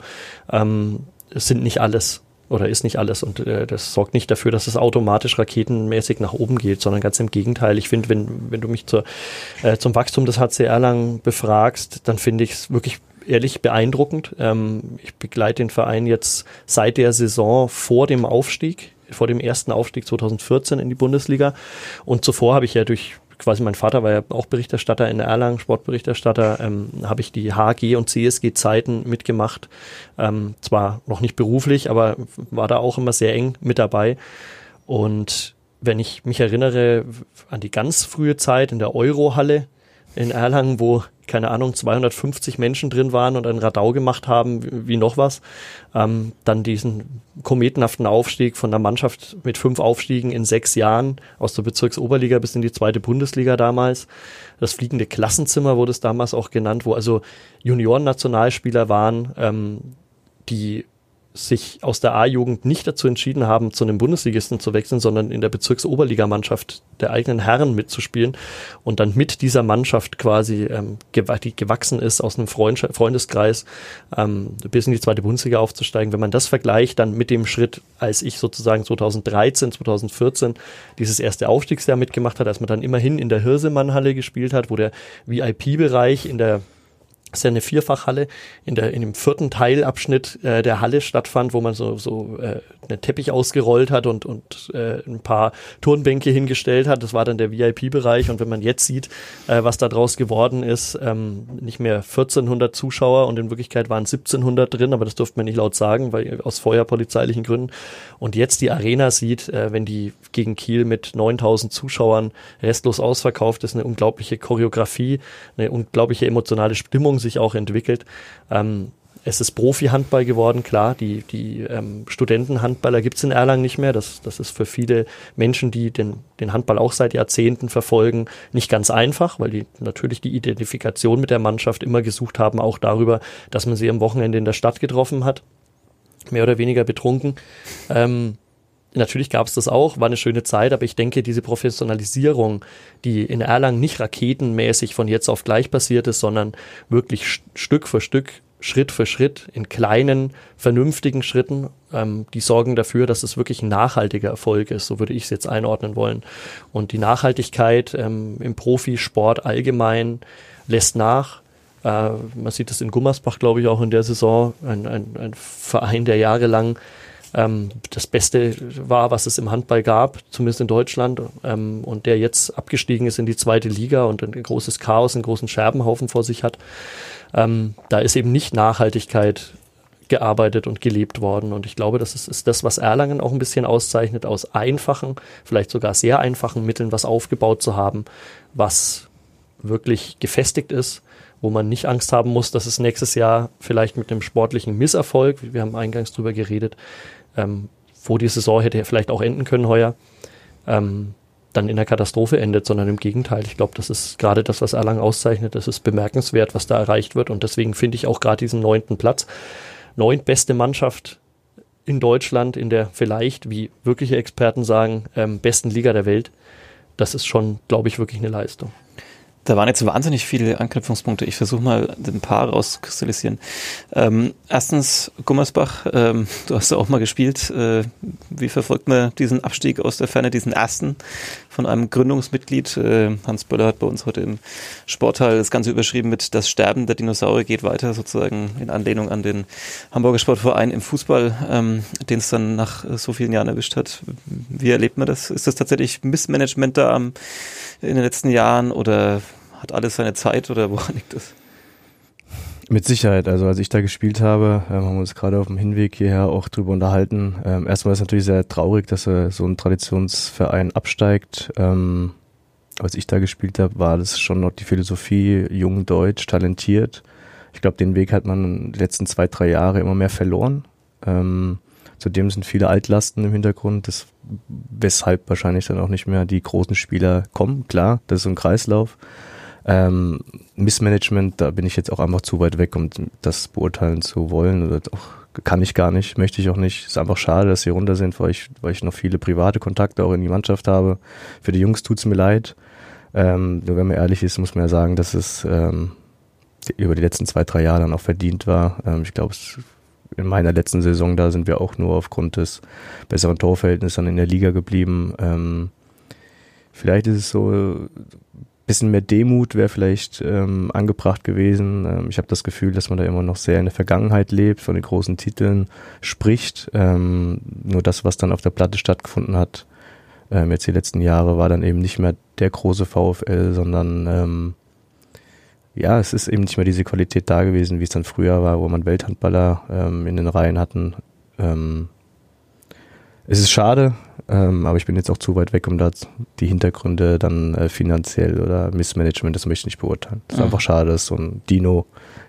ähm, sind nicht alles oder ist nicht alles und äh, das sorgt nicht dafür, dass es automatisch raketenmäßig nach oben geht, sondern ganz im Gegenteil. Ich finde, wenn, wenn du mich zur, äh, zum Wachstum des HC Erlangen befragst, dann finde ich es wirklich ehrlich beeindruckend. Ähm, ich begleite den Verein jetzt seit der Saison vor dem Aufstieg, vor dem ersten Aufstieg 2014 in die Bundesliga. Und zuvor habe ich ja durch quasi mein Vater war ja auch Berichterstatter in Erlangen, Sportberichterstatter, ähm, habe ich die HG und CSG-Zeiten mitgemacht. Ähm, zwar noch nicht beruflich, aber war da auch immer sehr eng mit dabei. Und wenn ich mich erinnere an die ganz frühe Zeit in der Eurohalle in Erlangen, wo keine Ahnung, 250 Menschen drin waren und ein Radau gemacht haben, wie, wie noch was. Ähm, dann diesen kometenhaften Aufstieg von der Mannschaft mit fünf Aufstiegen in sechs Jahren aus der Bezirksoberliga bis in die zweite Bundesliga damals. Das fliegende Klassenzimmer wurde es damals auch genannt, wo also Junioren-Nationalspieler waren, ähm, die sich aus der A-Jugend nicht dazu entschieden haben, zu einem Bundesligisten zu wechseln, sondern in der Bezirksoberligamannschaft der eigenen Herren mitzuspielen und dann mit dieser Mannschaft quasi, ähm, die gewachsen ist aus einem Freund Freundeskreis, ähm, bis in die zweite Bundesliga aufzusteigen. Wenn man das vergleicht dann mit dem Schritt, als ich sozusagen 2013, 2014 dieses erste Aufstiegsjahr mitgemacht hat, als man dann immerhin in der Hirsemannhalle gespielt hat, wo der VIP-Bereich in der ist ja eine Vierfachhalle in der in dem vierten Teilabschnitt äh, der Halle stattfand, wo man so so äh, einen Teppich ausgerollt hat und und äh, ein paar Turnbänke hingestellt hat. Das war dann der VIP-Bereich und wenn man jetzt sieht, äh, was da draus geworden ist, ähm, nicht mehr 1400 Zuschauer und in Wirklichkeit waren 1700 drin, aber das durfte man nicht laut sagen, weil aus feuerpolizeilichen Gründen. Und jetzt die Arena sieht, äh, wenn die gegen Kiel mit 9000 Zuschauern restlos ausverkauft ist, eine unglaubliche Choreografie, eine unglaubliche emotionale Stimmung sich auch entwickelt. Ähm, es ist Profi-Handball geworden, klar. Die, die ähm, Studentenhandballer gibt es in Erlangen nicht mehr. Das, das ist für viele Menschen, die den, den Handball auch seit Jahrzehnten verfolgen, nicht ganz einfach, weil die natürlich die Identifikation mit der Mannschaft immer gesucht haben, auch darüber, dass man sie am Wochenende in der Stadt getroffen hat. Mehr oder weniger betrunken. Ähm, Natürlich gab es das auch, war eine schöne Zeit, aber ich denke, diese Professionalisierung, die in Erlangen nicht raketenmäßig von jetzt auf gleich passiert ist, sondern wirklich Stück für Stück, Schritt für Schritt, in kleinen, vernünftigen Schritten, ähm, die sorgen dafür, dass es wirklich ein nachhaltiger Erfolg ist. So würde ich es jetzt einordnen wollen. Und die Nachhaltigkeit ähm, im Profisport allgemein lässt nach. Äh, man sieht es in Gummersbach, glaube ich, auch in der Saison. Ein, ein, ein Verein, der jahrelang ähm, das Beste war, was es im Handball gab, zumindest in Deutschland, ähm, und der jetzt abgestiegen ist in die zweite Liga und ein großes Chaos, einen großen Scherbenhaufen vor sich hat. Ähm, da ist eben nicht Nachhaltigkeit gearbeitet und gelebt worden. Und ich glaube, das ist, ist das, was Erlangen auch ein bisschen auszeichnet, aus einfachen, vielleicht sogar sehr einfachen Mitteln was aufgebaut zu haben, was wirklich gefestigt ist, wo man nicht Angst haben muss, dass es nächstes Jahr vielleicht mit einem sportlichen Misserfolg, wir haben eingangs drüber geredet, ähm, wo die Saison hätte vielleicht auch enden können heuer, ähm, dann in der Katastrophe endet, sondern im Gegenteil. Ich glaube, das ist gerade das, was Erlangen auszeichnet. Das ist bemerkenswert, was da erreicht wird. Und deswegen finde ich auch gerade diesen neunten Platz, neuntbeste Mannschaft in Deutschland, in der vielleicht, wie wirkliche Experten sagen, ähm, besten Liga der Welt. Das ist schon, glaube ich, wirklich eine Leistung. Da waren jetzt wahnsinnig viele Anknüpfungspunkte. Ich versuche mal ein paar rauszukristallisieren. Ähm, erstens, Gummersbach, ähm, [laughs] du hast ja auch mal gespielt. Äh, wie verfolgt man diesen Abstieg aus der Ferne, diesen ersten von einem Gründungsmitglied. Äh, Hans Böller hat bei uns heute im Sportteil das Ganze überschrieben mit Das Sterben der Dinosaurier geht weiter, sozusagen in Anlehnung an den Hamburger Sportverein im Fußball, ähm, den es dann nach so vielen Jahren erwischt hat. Wie erlebt man das? Ist das tatsächlich Missmanagement da in den letzten Jahren oder hat alles seine Zeit oder woran [laughs] liegt das? Mit Sicherheit. Also als ich da gespielt habe, ähm, haben wir uns gerade auf dem Hinweg hierher auch drüber unterhalten. Ähm, erstmal ist es natürlich sehr traurig, dass äh, so ein Traditionsverein absteigt. Ähm, als ich da gespielt habe, war das schon noch die Philosophie, jung, deutsch, talentiert. Ich glaube, den Weg hat man die letzten zwei, drei Jahre immer mehr verloren. Ähm, zudem sind viele Altlasten im Hintergrund, das, weshalb wahrscheinlich dann auch nicht mehr die großen Spieler kommen. Klar, das ist so ein Kreislauf. Ähm, Missmanagement, da bin ich jetzt auch einfach zu weit weg, um das beurteilen zu wollen. Oder auch, kann ich gar nicht, möchte ich auch nicht. Ist einfach schade, dass sie runter sind, weil ich, weil ich noch viele private Kontakte auch in die Mannschaft habe. Für die Jungs tut's mir leid. Ähm, nur wenn man ehrlich ist, muss man ja sagen, dass es ähm, über die letzten zwei, drei Jahre dann auch verdient war. Ähm, ich glaube, in meiner letzten Saison, da sind wir auch nur aufgrund des besseren Torverhältnisses dann in der Liga geblieben. Ähm, vielleicht ist es so bisschen mehr Demut wäre vielleicht ähm, angebracht gewesen. Ähm, ich habe das Gefühl, dass man da immer noch sehr in der Vergangenheit lebt, von den großen Titeln spricht. Ähm, nur das, was dann auf der Platte stattgefunden hat, ähm, jetzt die letzten Jahre, war dann eben nicht mehr der große VfL, sondern ähm, ja, es ist eben nicht mehr diese Qualität da gewesen, wie es dann früher war, wo man Welthandballer ähm, in den Reihen hatten. Ähm, es ist schade, ähm, aber ich bin jetzt auch zu weit weg, um da die Hintergründe dann äh, finanziell oder Missmanagement, das möchte ich nicht beurteilen. Es ist mhm. einfach schade, dass so ein Dino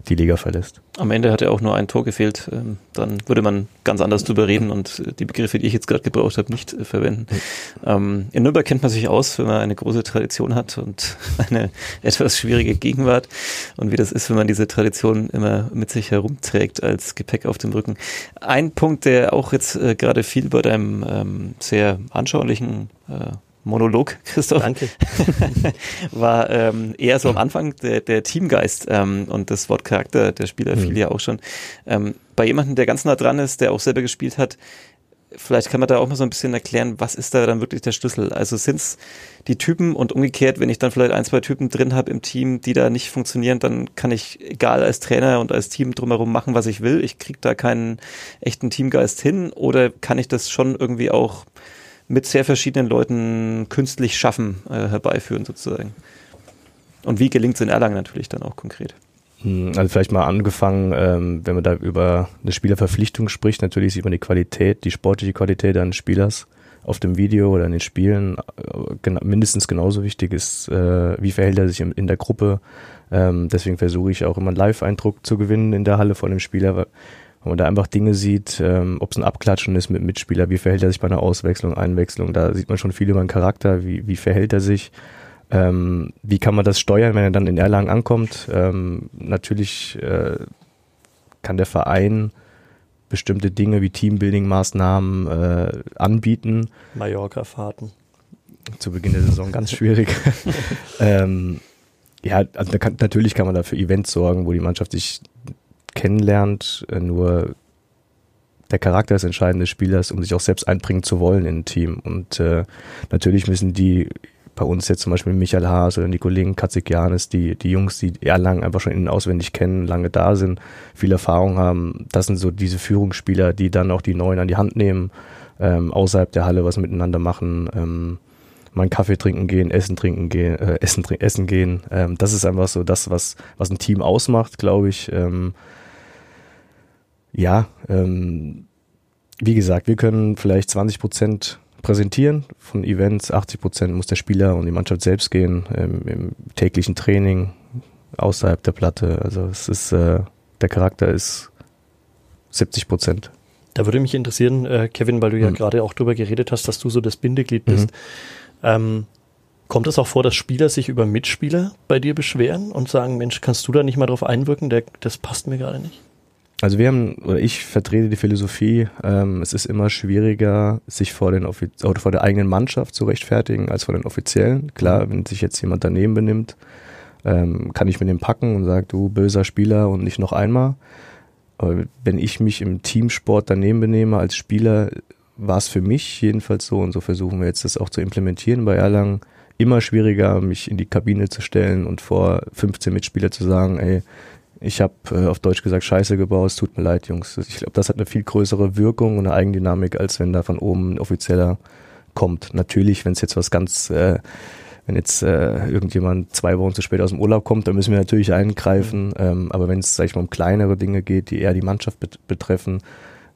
die Liga verlässt. Am Ende hat er auch nur ein Tor gefehlt. Ähm, dann würde man ganz anders drüber reden und äh, die Begriffe, die ich jetzt gerade gebraucht habe, nicht äh, verwenden. Mhm. in Nürnberg kennt man sich aus, wenn man eine große Tradition hat und [laughs] eine etwas schwierige Gegenwart. Und wie das ist, wenn man diese Tradition immer mit sich herumträgt als Gepäck auf dem Rücken. Ein Punkt, der auch jetzt äh, gerade viel bei deinem ähm, sehr anschaulichen Monolog, [laughs] Christoph. Danke. [laughs] war ähm, eher so am Anfang der, der Teamgeist ähm, und das Wort Charakter der Spieler mhm. fiel ja auch schon. Ähm, bei jemandem, der ganz nah dran ist, der auch selber gespielt hat, vielleicht kann man da auch mal so ein bisschen erklären, was ist da dann wirklich der Schlüssel? Also sind's die Typen und umgekehrt, wenn ich dann vielleicht ein, zwei Typen drin habe im Team, die da nicht funktionieren, dann kann ich egal als Trainer und als Team drumherum machen, was ich will. Ich krieg da keinen echten Teamgeist hin oder kann ich das schon irgendwie auch mit sehr verschiedenen Leuten künstlich schaffen, äh, herbeiführen sozusagen. Und wie gelingt es in Erlangen natürlich dann auch konkret? Hm, also vielleicht mal angefangen, ähm, wenn man da über eine Spielerverpflichtung spricht, natürlich sieht man die Qualität, die sportliche Qualität eines Spielers auf dem Video oder in den Spielen. Äh, mindestens genauso wichtig ist, äh, wie verhält er sich in, der Gruppe. Ähm, deswegen versuche ich auch immer einen Live-Eindruck zu gewinnen in der Halle von dem Spieler, wenn man da einfach Dinge sieht, ähm, ob es ein Abklatschen ist mit Mitspieler, wie verhält er sich bei einer Auswechslung, Einwechslung, da sieht man schon viel über den Charakter, wie, wie verhält er sich, ähm, wie kann man das steuern, wenn er dann in Erlangen ankommt. Ähm, natürlich äh, kann der Verein bestimmte Dinge wie Teambuilding-Maßnahmen äh, anbieten. Mallorca-Fahrten. Zu Beginn der Saison ganz schwierig. [laughs] ähm, ja, also kann, natürlich kann man da für Events sorgen, wo die Mannschaft sich kennenlernt, äh, nur der Charakter des entscheidenden Spielers, um sich auch selbst einbringen zu wollen in ein Team. Und äh, natürlich müssen die bei uns jetzt zum Beispiel Michael Haas oder Nicolin Katzikianis, die, die Jungs, die Erlangen einfach schon innen auswendig kennen, lange da sind, viel Erfahrung haben, das sind so diese Führungsspieler, die dann auch die Neuen an die Hand nehmen, ähm, außerhalb der Halle was miteinander machen, ähm, mal einen Kaffee trinken gehen, Essen trinken gehen, äh, Essen, essen gehen. Ähm, das ist einfach so das, was, was ein Team ausmacht, glaube ich. Ähm, ja, ähm, wie gesagt, wir können vielleicht 20 Prozent präsentieren von Events, 80 Prozent muss der Spieler und die Mannschaft selbst gehen, ähm, im täglichen Training, außerhalb der Platte. Also es ist, äh, der Charakter ist 70 Prozent. Da würde mich interessieren, äh, Kevin, weil du ja mhm. gerade auch drüber geredet hast, dass du so das Bindeglied bist. Mhm. Ähm, kommt es auch vor, dass Spieler sich über Mitspieler bei dir beschweren und sagen, Mensch, kannst du da nicht mal drauf einwirken, der, das passt mir gerade nicht? Also wir haben, oder ich vertrete die Philosophie, ähm, es ist immer schwieriger, sich vor, den Offiz oder vor der eigenen Mannschaft zu rechtfertigen, als vor den Offiziellen. Klar, wenn sich jetzt jemand daneben benimmt, ähm, kann ich mit dem packen und sage, du böser Spieler und nicht noch einmal. Aber wenn ich mich im Teamsport daneben benehme als Spieler war es für mich jedenfalls so und so versuchen wir jetzt das auch zu implementieren bei Erlangen. Immer schwieriger, mich in die Kabine zu stellen und vor 15 Mitspieler zu sagen, ey, ich habe äh, auf Deutsch gesagt Scheiße gebaut, es tut mir leid, Jungs. Ich glaube, das hat eine viel größere Wirkung und eine Eigendynamik, als wenn da von oben ein offizieller kommt. Natürlich, wenn es jetzt was ganz, äh, wenn jetzt äh, irgendjemand zwei Wochen zu spät aus dem Urlaub kommt, dann müssen wir natürlich eingreifen. Mhm. Ähm, aber wenn es, sag ich mal, um kleinere Dinge geht, die eher die Mannschaft bet betreffen,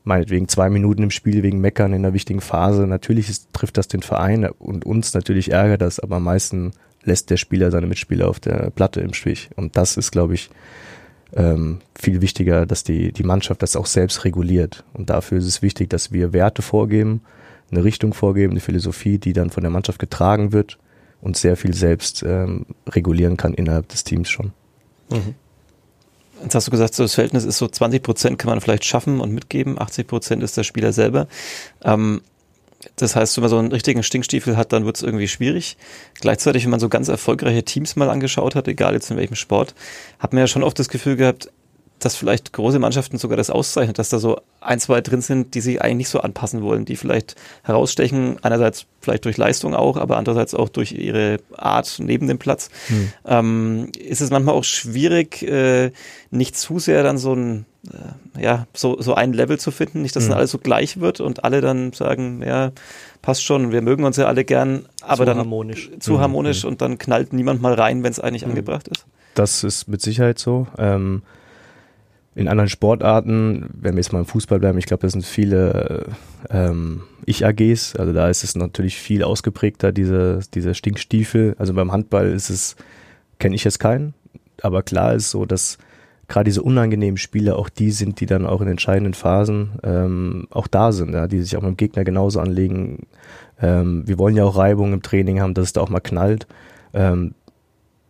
meinetwegen zwei Minuten im Spiel wegen Meckern in einer wichtigen Phase, natürlich ist, trifft das den Verein und uns natürlich ärgert das, aber am meisten lässt der Spieler seine Mitspieler auf der Platte im Stich. Und das ist, glaube ich, ähm, viel wichtiger, dass die, die Mannschaft das auch selbst reguliert. Und dafür ist es wichtig, dass wir Werte vorgeben, eine Richtung vorgeben, eine Philosophie, die dann von der Mannschaft getragen wird und sehr viel selbst ähm, regulieren kann innerhalb des Teams schon. Mhm. Jetzt hast du gesagt, so das Verhältnis ist so 20 Prozent kann man vielleicht schaffen und mitgeben, 80 Prozent ist der Spieler selber. Ähm, das heißt, wenn man so einen richtigen Stinkstiefel hat, dann wird es irgendwie schwierig. Gleichzeitig, wenn man so ganz erfolgreiche Teams mal angeschaut hat, egal jetzt in welchem Sport, hat man ja schon oft das Gefühl gehabt, dass vielleicht große Mannschaften sogar das auszeichnet, dass da so ein, zwei drin sind, die sich eigentlich nicht so anpassen wollen, die vielleicht herausstechen, einerseits vielleicht durch Leistung auch, aber andererseits auch durch ihre Art neben dem Platz. Hm. Ähm, ist es manchmal auch schwierig, äh, nicht zu sehr dann so ein, äh, ja, so, so ein Level zu finden, nicht, dass hm. dann alles so gleich wird und alle dann sagen, ja, passt schon, wir mögen uns ja alle gern, aber zu dann harmonisch. zu hm. harmonisch hm. und dann knallt niemand mal rein, wenn es eigentlich hm. angebracht ist. Das ist mit Sicherheit so. Ähm, in anderen Sportarten, wenn wir jetzt mal im Fußball bleiben, ich glaube, das sind viele ähm, Ich-AGs, also da ist es natürlich viel ausgeprägter, diese, diese Stinkstiefel. Also beim Handball ist es, kenne ich jetzt keinen, aber klar ist so, dass gerade diese unangenehmen Spiele auch die sind, die dann auch in entscheidenden Phasen ähm, auch da sind, ja, die sich auch mit dem Gegner genauso anlegen. Ähm, wir wollen ja auch Reibung im Training haben, dass es da auch mal knallt. Ähm,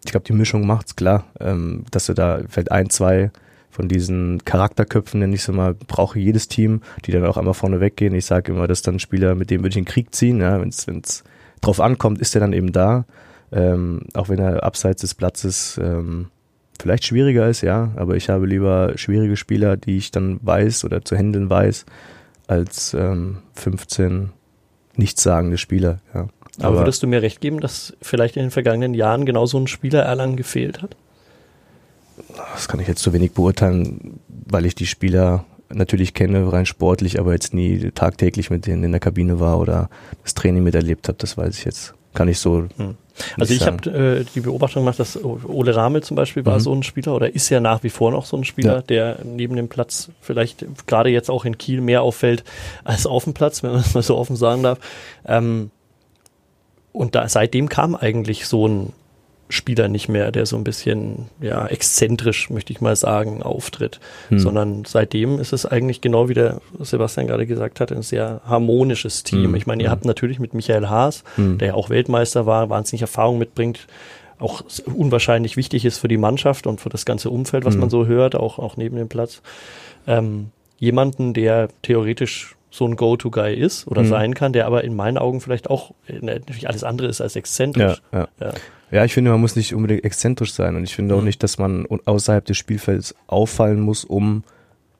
ich glaube, die Mischung macht's klar, ähm, dass du da vielleicht ein, zwei von diesen Charakterköpfen, nenne ich es mal, brauche jedes Team, die dann auch einmal vorne weggehen. Ich sage immer, dass dann Spieler, mit dem würde ich in den Krieg ziehen, ja, wenn es drauf ankommt, ist er dann eben da. Ähm, auch wenn er abseits des Platzes ähm, vielleicht schwieriger ist, ja, aber ich habe lieber schwierige Spieler, die ich dann weiß oder zu handeln weiß, als ähm, 15 nichtssagende Spieler, ja. Aber, aber würdest du mir recht geben, dass vielleicht in den vergangenen Jahren genau so ein Spieler Erlangen gefehlt hat? Das kann ich jetzt zu wenig beurteilen, weil ich die Spieler natürlich kenne, rein sportlich, aber jetzt nie tagtäglich mit denen in der Kabine war oder das Training miterlebt habe, das weiß ich jetzt. Kann ich so. Hm. Also ich habe äh, die Beobachtung gemacht, dass Ole Ramel zum Beispiel war mhm. so ein Spieler oder ist ja nach wie vor noch so ein Spieler, ja. der neben dem Platz vielleicht gerade jetzt auch in Kiel mehr auffällt als auf dem Platz, wenn man es mal so offen sagen darf. Ähm, und da, seitdem kam eigentlich so ein Spieler nicht mehr, der so ein bisschen ja exzentrisch, möchte ich mal sagen, auftritt, hm. sondern seitdem ist es eigentlich genau wie der Sebastian gerade gesagt hat, ein sehr harmonisches Team. Hm. Ich meine, ihr hm. habt natürlich mit Michael Haas, hm. der ja auch Weltmeister war, wahnsinnig Erfahrung mitbringt, auch unwahrscheinlich wichtig ist für die Mannschaft und für das ganze Umfeld, was hm. man so hört, auch, auch neben dem Platz. Ähm, jemanden, der theoretisch so ein Go-To-Guy ist oder mhm. sein kann, der aber in meinen Augen vielleicht auch äh, natürlich alles andere ist als exzentrisch. Ja, ja. ja. Ja ich finde, man muss nicht unbedingt exzentrisch sein und ich finde mhm. auch nicht, dass man außerhalb des Spielfelds auffallen muss, um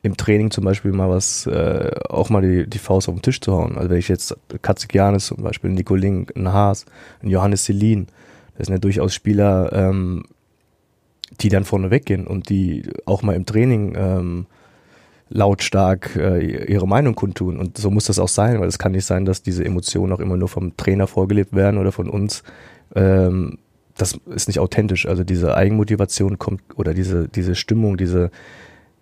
im Training zum Beispiel mal was, äh, auch mal die, die Faust auf den Tisch zu hauen. Also wenn ich jetzt Katzikianis zum Beispiel, Nico Link, ein Haas, ein Johannes Selin, das sind ja durchaus Spieler, ähm, die dann vorne weggehen und die auch mal im Training ähm, lautstark äh, ihre Meinung kundtun. Und so muss das auch sein, weil es kann nicht sein, dass diese Emotionen auch immer nur vom Trainer vorgelebt werden oder von uns. Ähm, das ist nicht authentisch. Also diese Eigenmotivation kommt oder diese, diese Stimmung, diese,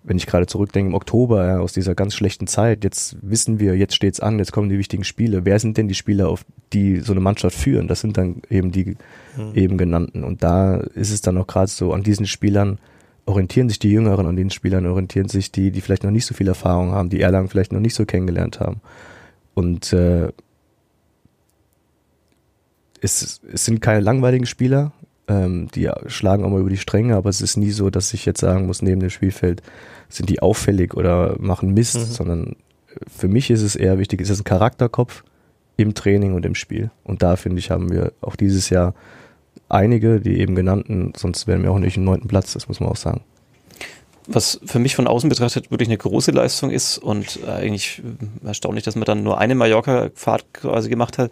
wenn ich gerade zurückdenke, im Oktober ja, aus dieser ganz schlechten Zeit, jetzt wissen wir, jetzt steht's an, jetzt kommen die wichtigen Spiele. Wer sind denn die Spieler, auf die so eine Mannschaft führen? Das sind dann eben die mhm. eben genannten. Und da ist es dann auch gerade so an diesen Spielern, orientieren sich die Jüngeren an den Spielern, orientieren sich die, die vielleicht noch nicht so viel Erfahrung haben, die Erlangen vielleicht noch nicht so kennengelernt haben. Und äh, es, es sind keine langweiligen Spieler, ähm, die schlagen auch mal über die Stränge, aber es ist nie so, dass ich jetzt sagen muss, neben dem Spielfeld sind die auffällig oder machen Mist, mhm. sondern für mich ist es eher wichtig, es ist ein Charakterkopf im Training und im Spiel. Und da finde ich, haben wir auch dieses Jahr einige, die eben genannten, sonst wären wir auch nicht im neunten Platz, das muss man auch sagen. was für mich von außen betrachtet wirklich eine große Leistung ist und eigentlich erstaunlich, dass man dann nur eine Mallorca-Fahrt quasi gemacht hat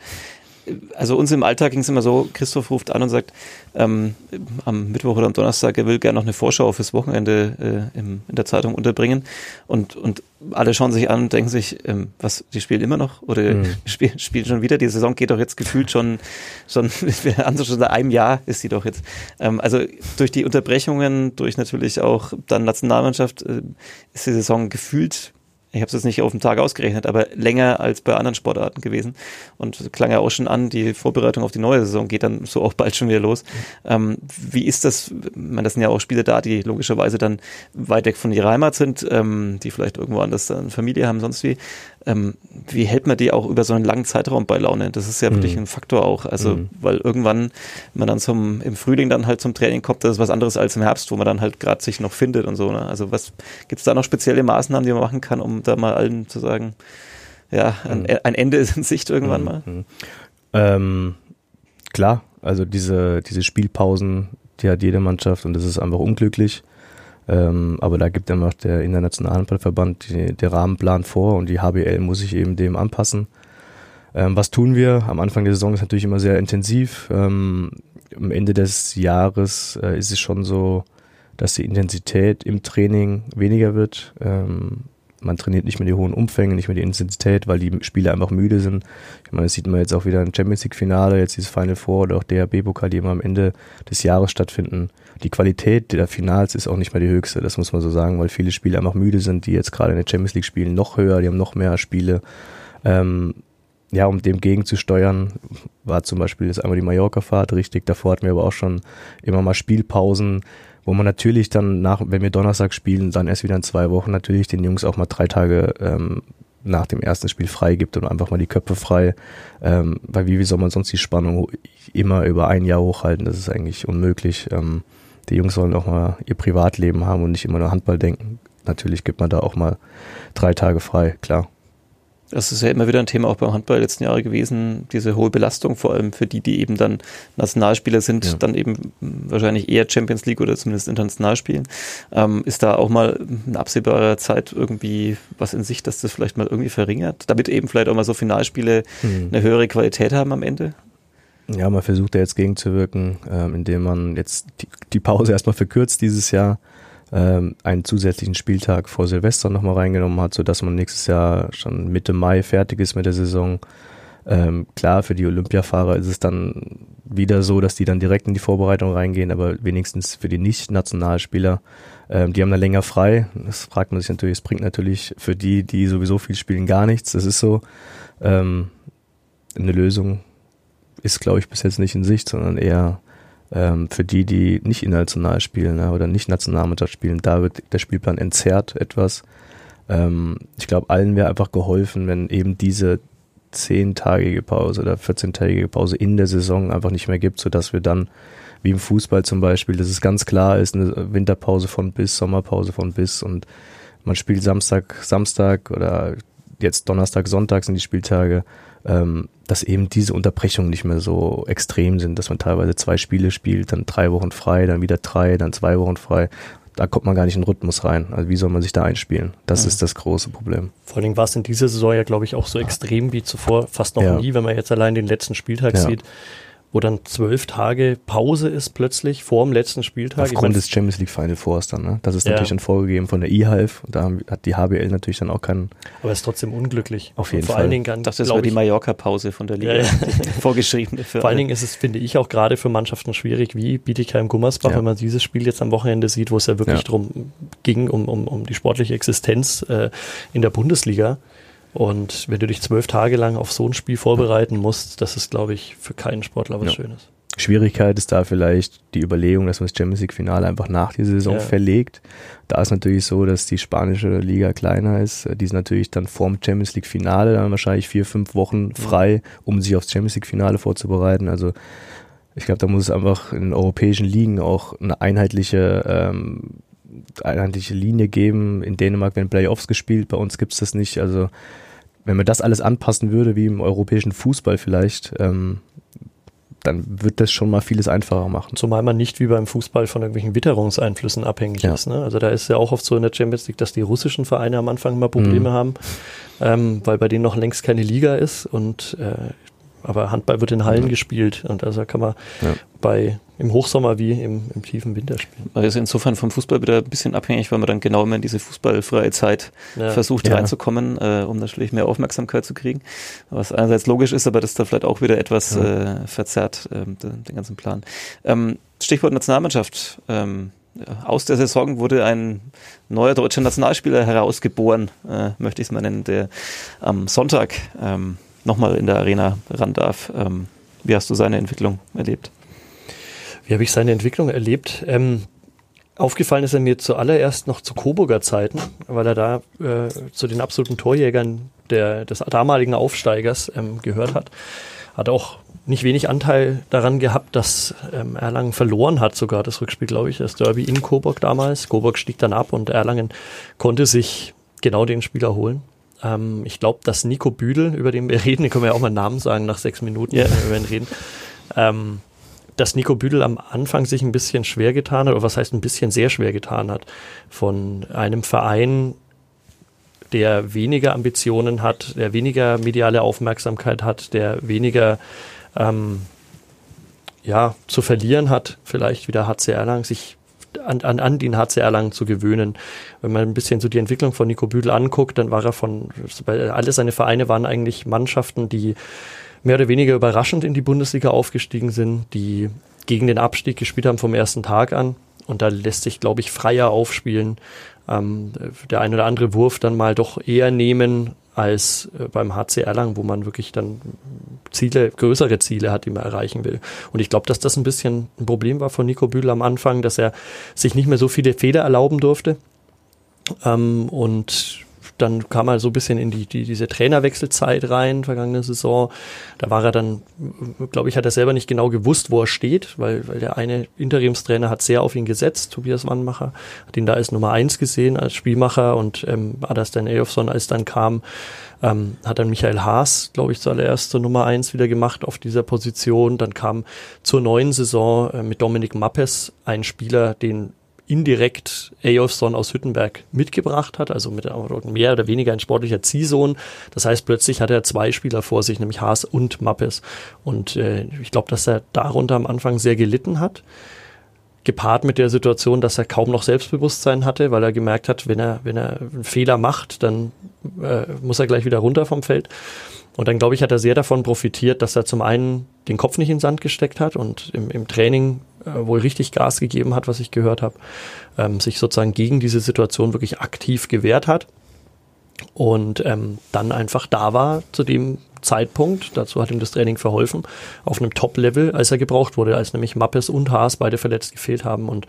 also uns im Alltag ging es immer so, Christoph ruft an und sagt, ähm, am Mittwoch oder am Donnerstag, er will gerne noch eine Vorschau fürs Wochenende äh, im, in der Zeitung unterbringen. Und, und alle schauen sich an und denken sich, ähm, was, die spielen immer noch? Oder mhm. [laughs] spielen, spielen schon wieder? Die Saison geht doch jetzt gefühlt schon, schon, [laughs] schon seit einem Jahr ist sie doch jetzt. Ähm, also durch die Unterbrechungen, durch natürlich auch dann Nationalmannschaft, äh, ist die Saison gefühlt ich habe es jetzt nicht auf den Tag ausgerechnet, aber länger als bei anderen Sportarten gewesen. Und klang ja auch schon an, die Vorbereitung auf die neue Saison geht dann so auch bald schon wieder los. Ähm, wie ist das? Meine, das sind ja auch Spiele da, die logischerweise dann weit weg von ihrer Heimat sind, ähm, die vielleicht irgendwo anders dann Familie haben, sonst wie ähm, wie hält man die auch über so einen langen Zeitraum bei Laune? Das ist ja wirklich mhm. ein Faktor auch. Also, mhm. weil irgendwann man dann zum, im Frühling dann halt zum Training kommt, das ist was anderes als im Herbst, wo man dann halt gerade sich noch findet und so. Ne? Also, was gibt's da noch spezielle Maßnahmen, die man machen kann, um da mal allen zu sagen, ja, ein, mhm. ein Ende ist in Sicht irgendwann mhm. mal? Mhm. Ähm, klar, also diese, diese Spielpausen, die hat jede Mannschaft und das ist einfach unglücklich. Ähm, aber da gibt immer der internationale Handballverband der Rahmenplan vor und die HBL muss sich eben dem anpassen. Ähm, was tun wir? Am Anfang der Saison ist natürlich immer sehr intensiv. Ähm, am Ende des Jahres äh, ist es schon so, dass die Intensität im Training weniger wird. Ähm, man trainiert nicht mehr die hohen Umfänge, nicht mehr die Intensität, weil die Spieler einfach müde sind. Ich meine, das sieht man jetzt auch wieder im Champions League Finale, jetzt dieses Final Four oder auch DHB-Pokal, die immer am Ende des Jahres stattfinden. Die Qualität der Finals ist auch nicht mehr die höchste, das muss man so sagen, weil viele Spieler einfach müde sind, die jetzt gerade in der Champions League spielen, noch höher, die haben noch mehr Spiele. Ähm, ja, um dem gegenzusteuern, war zum Beispiel jetzt einmal die Mallorca-Fahrt richtig. Davor hatten wir aber auch schon immer mal Spielpausen, wo man natürlich dann nach, wenn wir Donnerstag spielen, dann erst wieder in zwei Wochen natürlich den Jungs auch mal drei Tage ähm, nach dem ersten Spiel frei gibt und einfach mal die Köpfe frei. Ähm, weil wie, wie soll man sonst die Spannung immer über ein Jahr hochhalten? Das ist eigentlich unmöglich. Ähm, die Jungs sollen auch mal ihr Privatleben haben und nicht immer nur Handball denken. Natürlich gibt man da auch mal drei Tage frei, klar. Das ist ja immer wieder ein Thema auch beim Handball letzten Jahre gewesen, diese hohe Belastung, vor allem für die, die eben dann Nationalspieler sind, ja. dann eben wahrscheinlich eher Champions League oder zumindest international spielen. Ähm, ist da auch mal in absehbarer Zeit irgendwie was in sich, dass das vielleicht mal irgendwie verringert, damit eben vielleicht auch mal so Finalspiele mhm. eine höhere Qualität haben am Ende? Ja, man versucht ja jetzt gegenzuwirken, ähm, indem man jetzt die, die Pause erstmal verkürzt dieses Jahr ähm, einen zusätzlichen Spieltag vor Silvester nochmal reingenommen hat, sodass man nächstes Jahr schon Mitte Mai fertig ist mit der Saison. Ähm, klar, für die Olympiafahrer ist es dann wieder so, dass die dann direkt in die Vorbereitung reingehen, aber wenigstens für die Nicht-Nationalspieler, ähm, die haben dann länger frei. Das fragt man sich natürlich, es bringt natürlich für die, die sowieso viel spielen, gar nichts. Das ist so. Ähm, eine Lösung ist, glaube ich, bis jetzt nicht in Sicht, sondern eher ähm, für die, die nicht international spielen ne, oder nicht Nationalmannschaft spielen, da wird der Spielplan entzerrt etwas. Ähm, ich glaube, allen wäre einfach geholfen, wenn eben diese zehntagige Pause oder 14-tägige Pause in der Saison einfach nicht mehr gibt, sodass wir dann, wie im Fußball zum Beispiel, dass es ganz klar ist, eine Winterpause von bis, Sommerpause von bis und man spielt Samstag, Samstag oder jetzt Donnerstag, Sonntag sind die Spieltage ähm, dass eben diese Unterbrechungen nicht mehr so extrem sind, dass man teilweise zwei Spiele spielt, dann drei Wochen frei, dann wieder drei, dann zwei Wochen frei. Da kommt man gar nicht in den Rhythmus rein. Also wie soll man sich da einspielen? Das mhm. ist das große Problem. Vor allem war es in dieser Saison ja, glaube ich, auch so extrem wie zuvor, fast noch ja. nie, wenn man jetzt allein den letzten Spieltag ja. sieht wo dann zwölf Tage Pause ist plötzlich vor dem letzten Spieltag. Aufgrund des Champions League Final Fours dann, ne? Das ist ja. natürlich dann vorgegeben von der E-Half. Da hat die HBL natürlich dann auch keinen. Aber ist trotzdem unglücklich. Auf jeden vor Fall. Vor allen Dingen kann, das ist die Mallorca-Pause von der Liga. Ja, ja. [laughs] vorgeschriebene. Für vor allen Dingen ist es, finde ich, auch gerade für Mannschaften schwierig wie Bietigheim-Gummersbach, wenn man dieses Spiel jetzt am Wochenende sieht, wo es ja wirklich drum ging, um, um, um die sportliche Existenz äh, in der Bundesliga. Und wenn du dich zwölf Tage lang auf so ein Spiel vorbereiten musst, das ist, glaube ich, für keinen Sportler was ja. Schönes. Schwierigkeit ist da vielleicht die Überlegung, dass man das Champions League Finale einfach nach dieser Saison ja. verlegt. Da ist natürlich so, dass die spanische Liga kleiner ist. Die ist natürlich dann vorm Champions League Finale dann wahrscheinlich vier, fünf Wochen frei, um sich aufs Champions League Finale vorzubereiten. Also ich glaube, da muss es einfach in europäischen Ligen auch eine einheitliche ähm, einheitliche Linie geben. In Dänemark werden Playoffs gespielt, bei uns gibt es das nicht. Also wenn man das alles anpassen würde, wie im europäischen Fußball vielleicht, ähm, dann wird das schon mal vieles einfacher machen. Zumal man nicht wie beim Fußball von irgendwelchen Witterungseinflüssen abhängig ja. ist. Ne? Also da ist ja auch oft so in der Champions League, dass die russischen Vereine am Anfang immer Probleme mhm. haben, ähm, weil bei denen noch längst keine Liga ist und äh, aber Handball wird in Hallen ja. gespielt und also kann man ja. bei im Hochsommer wie im, im tiefen Winter spielen. Also insofern vom Fußball wieder ein bisschen abhängig, weil man dann genau immer in diese fußballfreie Zeit ja. versucht reinzukommen, äh, um natürlich mehr Aufmerksamkeit zu kriegen. Was einerseits logisch ist, aber das da vielleicht auch wieder etwas äh, verzerrt, äh, den, den, ganzen Plan. Ähm, Stichwort Nationalmannschaft. Ähm, aus der Saison wurde ein neuer deutscher Nationalspieler herausgeboren, äh, möchte ich es mal nennen, der am Sonntag ähm, nochmal in der Arena ran darf. Ähm, wie hast du seine Entwicklung erlebt? Wie habe ich seine Entwicklung erlebt? Ähm, aufgefallen ist er mir zuallererst noch zu Coburger Zeiten, weil er da äh, zu den absoluten Torjägern der, des damaligen Aufsteigers ähm, gehört hat. Hat auch nicht wenig Anteil daran gehabt, dass ähm, Erlangen verloren hat, sogar das Rückspiel, glaube ich, das Derby in Coburg damals. Coburg stieg dann ab und Erlangen konnte sich genau den Spieler holen. Ähm, ich glaube, dass Nico Büdel, über den wir [laughs] reden, den können wir ja auch mal einen Namen sagen nach sechs Minuten, yeah. wenn wir ihn reden, ähm, dass Nico Büdel am Anfang sich ein bisschen schwer getan hat, oder was heißt ein bisschen sehr schwer getan hat, von einem Verein, der weniger Ambitionen hat, der weniger mediale Aufmerksamkeit hat, der weniger ähm, ja, zu verlieren hat, vielleicht wieder HC Erlangen, sich an, an, an den HC Erlangen zu gewöhnen. Wenn man ein bisschen so die Entwicklung von Nico Büdel anguckt, dann war er von, alle seine Vereine waren eigentlich Mannschaften, die mehr oder weniger überraschend in die Bundesliga aufgestiegen sind, die gegen den Abstieg gespielt haben vom ersten Tag an. Und da lässt sich, glaube ich, freier aufspielen. Ähm, der ein oder andere Wurf dann mal doch eher nehmen als äh, beim HC Erlangen, wo man wirklich dann Ziele, größere Ziele hat, die man erreichen will. Und ich glaube, dass das ein bisschen ein Problem war von Nico Bühl am Anfang, dass er sich nicht mehr so viele Fehler erlauben durfte. Ähm, und dann kam er so ein bisschen in die, die, diese Trainerwechselzeit rein, vergangene Saison. Da war er dann, glaube ich, hat er selber nicht genau gewusst, wo er steht, weil, weil der eine Interimstrainer hat sehr auf ihn gesetzt, Tobias Wannmacher, hat ihn da als Nummer eins gesehen, als Spielmacher und ähm, Adas Dan Eyofson, als dann kam, ähm, hat dann Michael Haas, glaube ich, zuallererst zur Nummer eins wieder gemacht auf dieser Position. Dann kam zur neuen Saison äh, mit Dominik Mappes ein Spieler, den indirekt Eyolfsson aus Hüttenberg mitgebracht hat, also mit mehr oder weniger ein sportlicher Ziehsohn. Das heißt, plötzlich hat er zwei Spieler vor sich, nämlich Haas und Mappes. Und äh, ich glaube, dass er darunter am Anfang sehr gelitten hat. Gepaart mit der Situation, dass er kaum noch Selbstbewusstsein hatte, weil er gemerkt hat, wenn er, wenn er einen Fehler macht, dann äh, muss er gleich wieder runter vom Feld. Und dann, glaube ich, hat er sehr davon profitiert, dass er zum einen den Kopf nicht in den Sand gesteckt hat und im, im Training äh, wohl richtig Gas gegeben hat, was ich gehört habe, ähm, sich sozusagen gegen diese Situation wirklich aktiv gewehrt hat und ähm, dann einfach da war zu dem Zeitpunkt, dazu hat ihm das Training verholfen, auf einem Top-Level, als er gebraucht wurde, als nämlich Mappes und Haas beide verletzt gefehlt haben. Und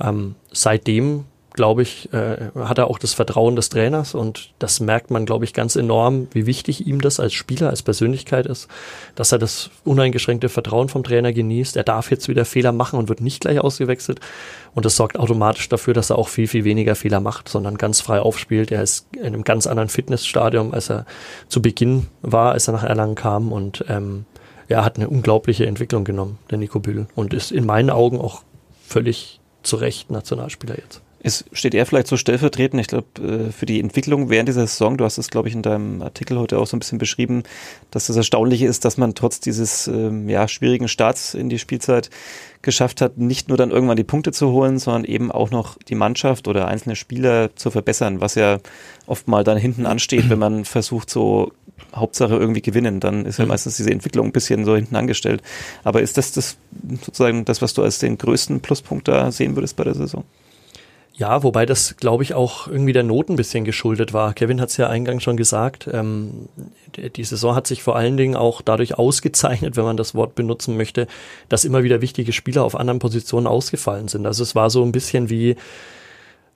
ähm, seitdem glaube ich, äh, hat er auch das Vertrauen des Trainers und das merkt man, glaube ich, ganz enorm, wie wichtig ihm das als Spieler, als Persönlichkeit ist, dass er das uneingeschränkte Vertrauen vom Trainer genießt. Er darf jetzt wieder Fehler machen und wird nicht gleich ausgewechselt und das sorgt automatisch dafür, dass er auch viel, viel weniger Fehler macht, sondern ganz frei aufspielt. Er ist in einem ganz anderen Fitnessstadium, als er zu Beginn war, als er nach Erlangen kam und ähm, er hat eine unglaubliche Entwicklung genommen, der Nico Bühl, und ist in meinen Augen auch völlig zu Recht Nationalspieler jetzt. Es steht er vielleicht so stellvertretend, ich glaube, äh, für die Entwicklung während dieser Saison, du hast es, glaube ich, in deinem Artikel heute auch so ein bisschen beschrieben, dass das Erstaunliche ist, dass man trotz dieses ähm, ja, schwierigen Starts in die Spielzeit geschafft hat, nicht nur dann irgendwann die Punkte zu holen, sondern eben auch noch die Mannschaft oder einzelne Spieler zu verbessern, was ja oft mal dann hinten ansteht, wenn man versucht, so Hauptsache irgendwie gewinnen, dann ist ja mhm. meistens diese Entwicklung ein bisschen so hinten angestellt. Aber ist das das sozusagen das, was du als den größten Pluspunkt da sehen würdest bei der Saison? Ja, wobei das, glaube ich, auch irgendwie der Not ein bisschen geschuldet war. Kevin hat es ja eingangs schon gesagt. Ähm, die Saison hat sich vor allen Dingen auch dadurch ausgezeichnet, wenn man das Wort benutzen möchte, dass immer wieder wichtige Spieler auf anderen Positionen ausgefallen sind. Also es war so ein bisschen wie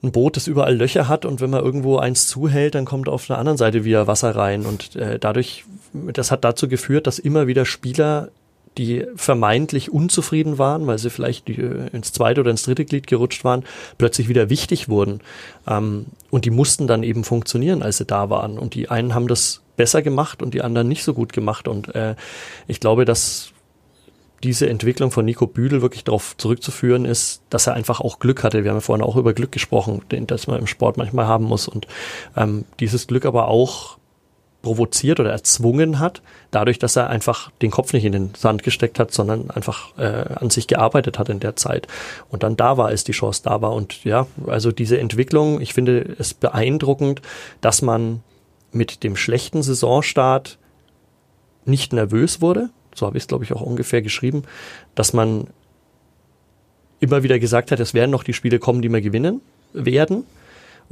ein Boot, das überall Löcher hat und wenn man irgendwo eins zuhält, dann kommt auf der anderen Seite wieder Wasser rein. Und äh, dadurch, das hat dazu geführt, dass immer wieder Spieler die vermeintlich unzufrieden waren, weil sie vielleicht äh, ins zweite oder ins dritte Glied gerutscht waren, plötzlich wieder wichtig wurden. Ähm, und die mussten dann eben funktionieren, als sie da waren. Und die einen haben das besser gemacht und die anderen nicht so gut gemacht. Und äh, ich glaube, dass diese Entwicklung von Nico Büdel wirklich darauf zurückzuführen ist, dass er einfach auch Glück hatte. Wir haben ja vorhin auch über Glück gesprochen, das man im Sport manchmal haben muss und ähm, dieses Glück aber auch provoziert oder erzwungen hat, dadurch, dass er einfach den Kopf nicht in den Sand gesteckt hat, sondern einfach äh, an sich gearbeitet hat in der Zeit. Und dann da war, als die Chance da war. Und ja, also diese Entwicklung, ich finde es beeindruckend, dass man mit dem schlechten Saisonstart nicht nervös wurde. So habe ich es, glaube ich, auch ungefähr geschrieben, dass man immer wieder gesagt hat, es werden noch die Spiele kommen, die wir gewinnen werden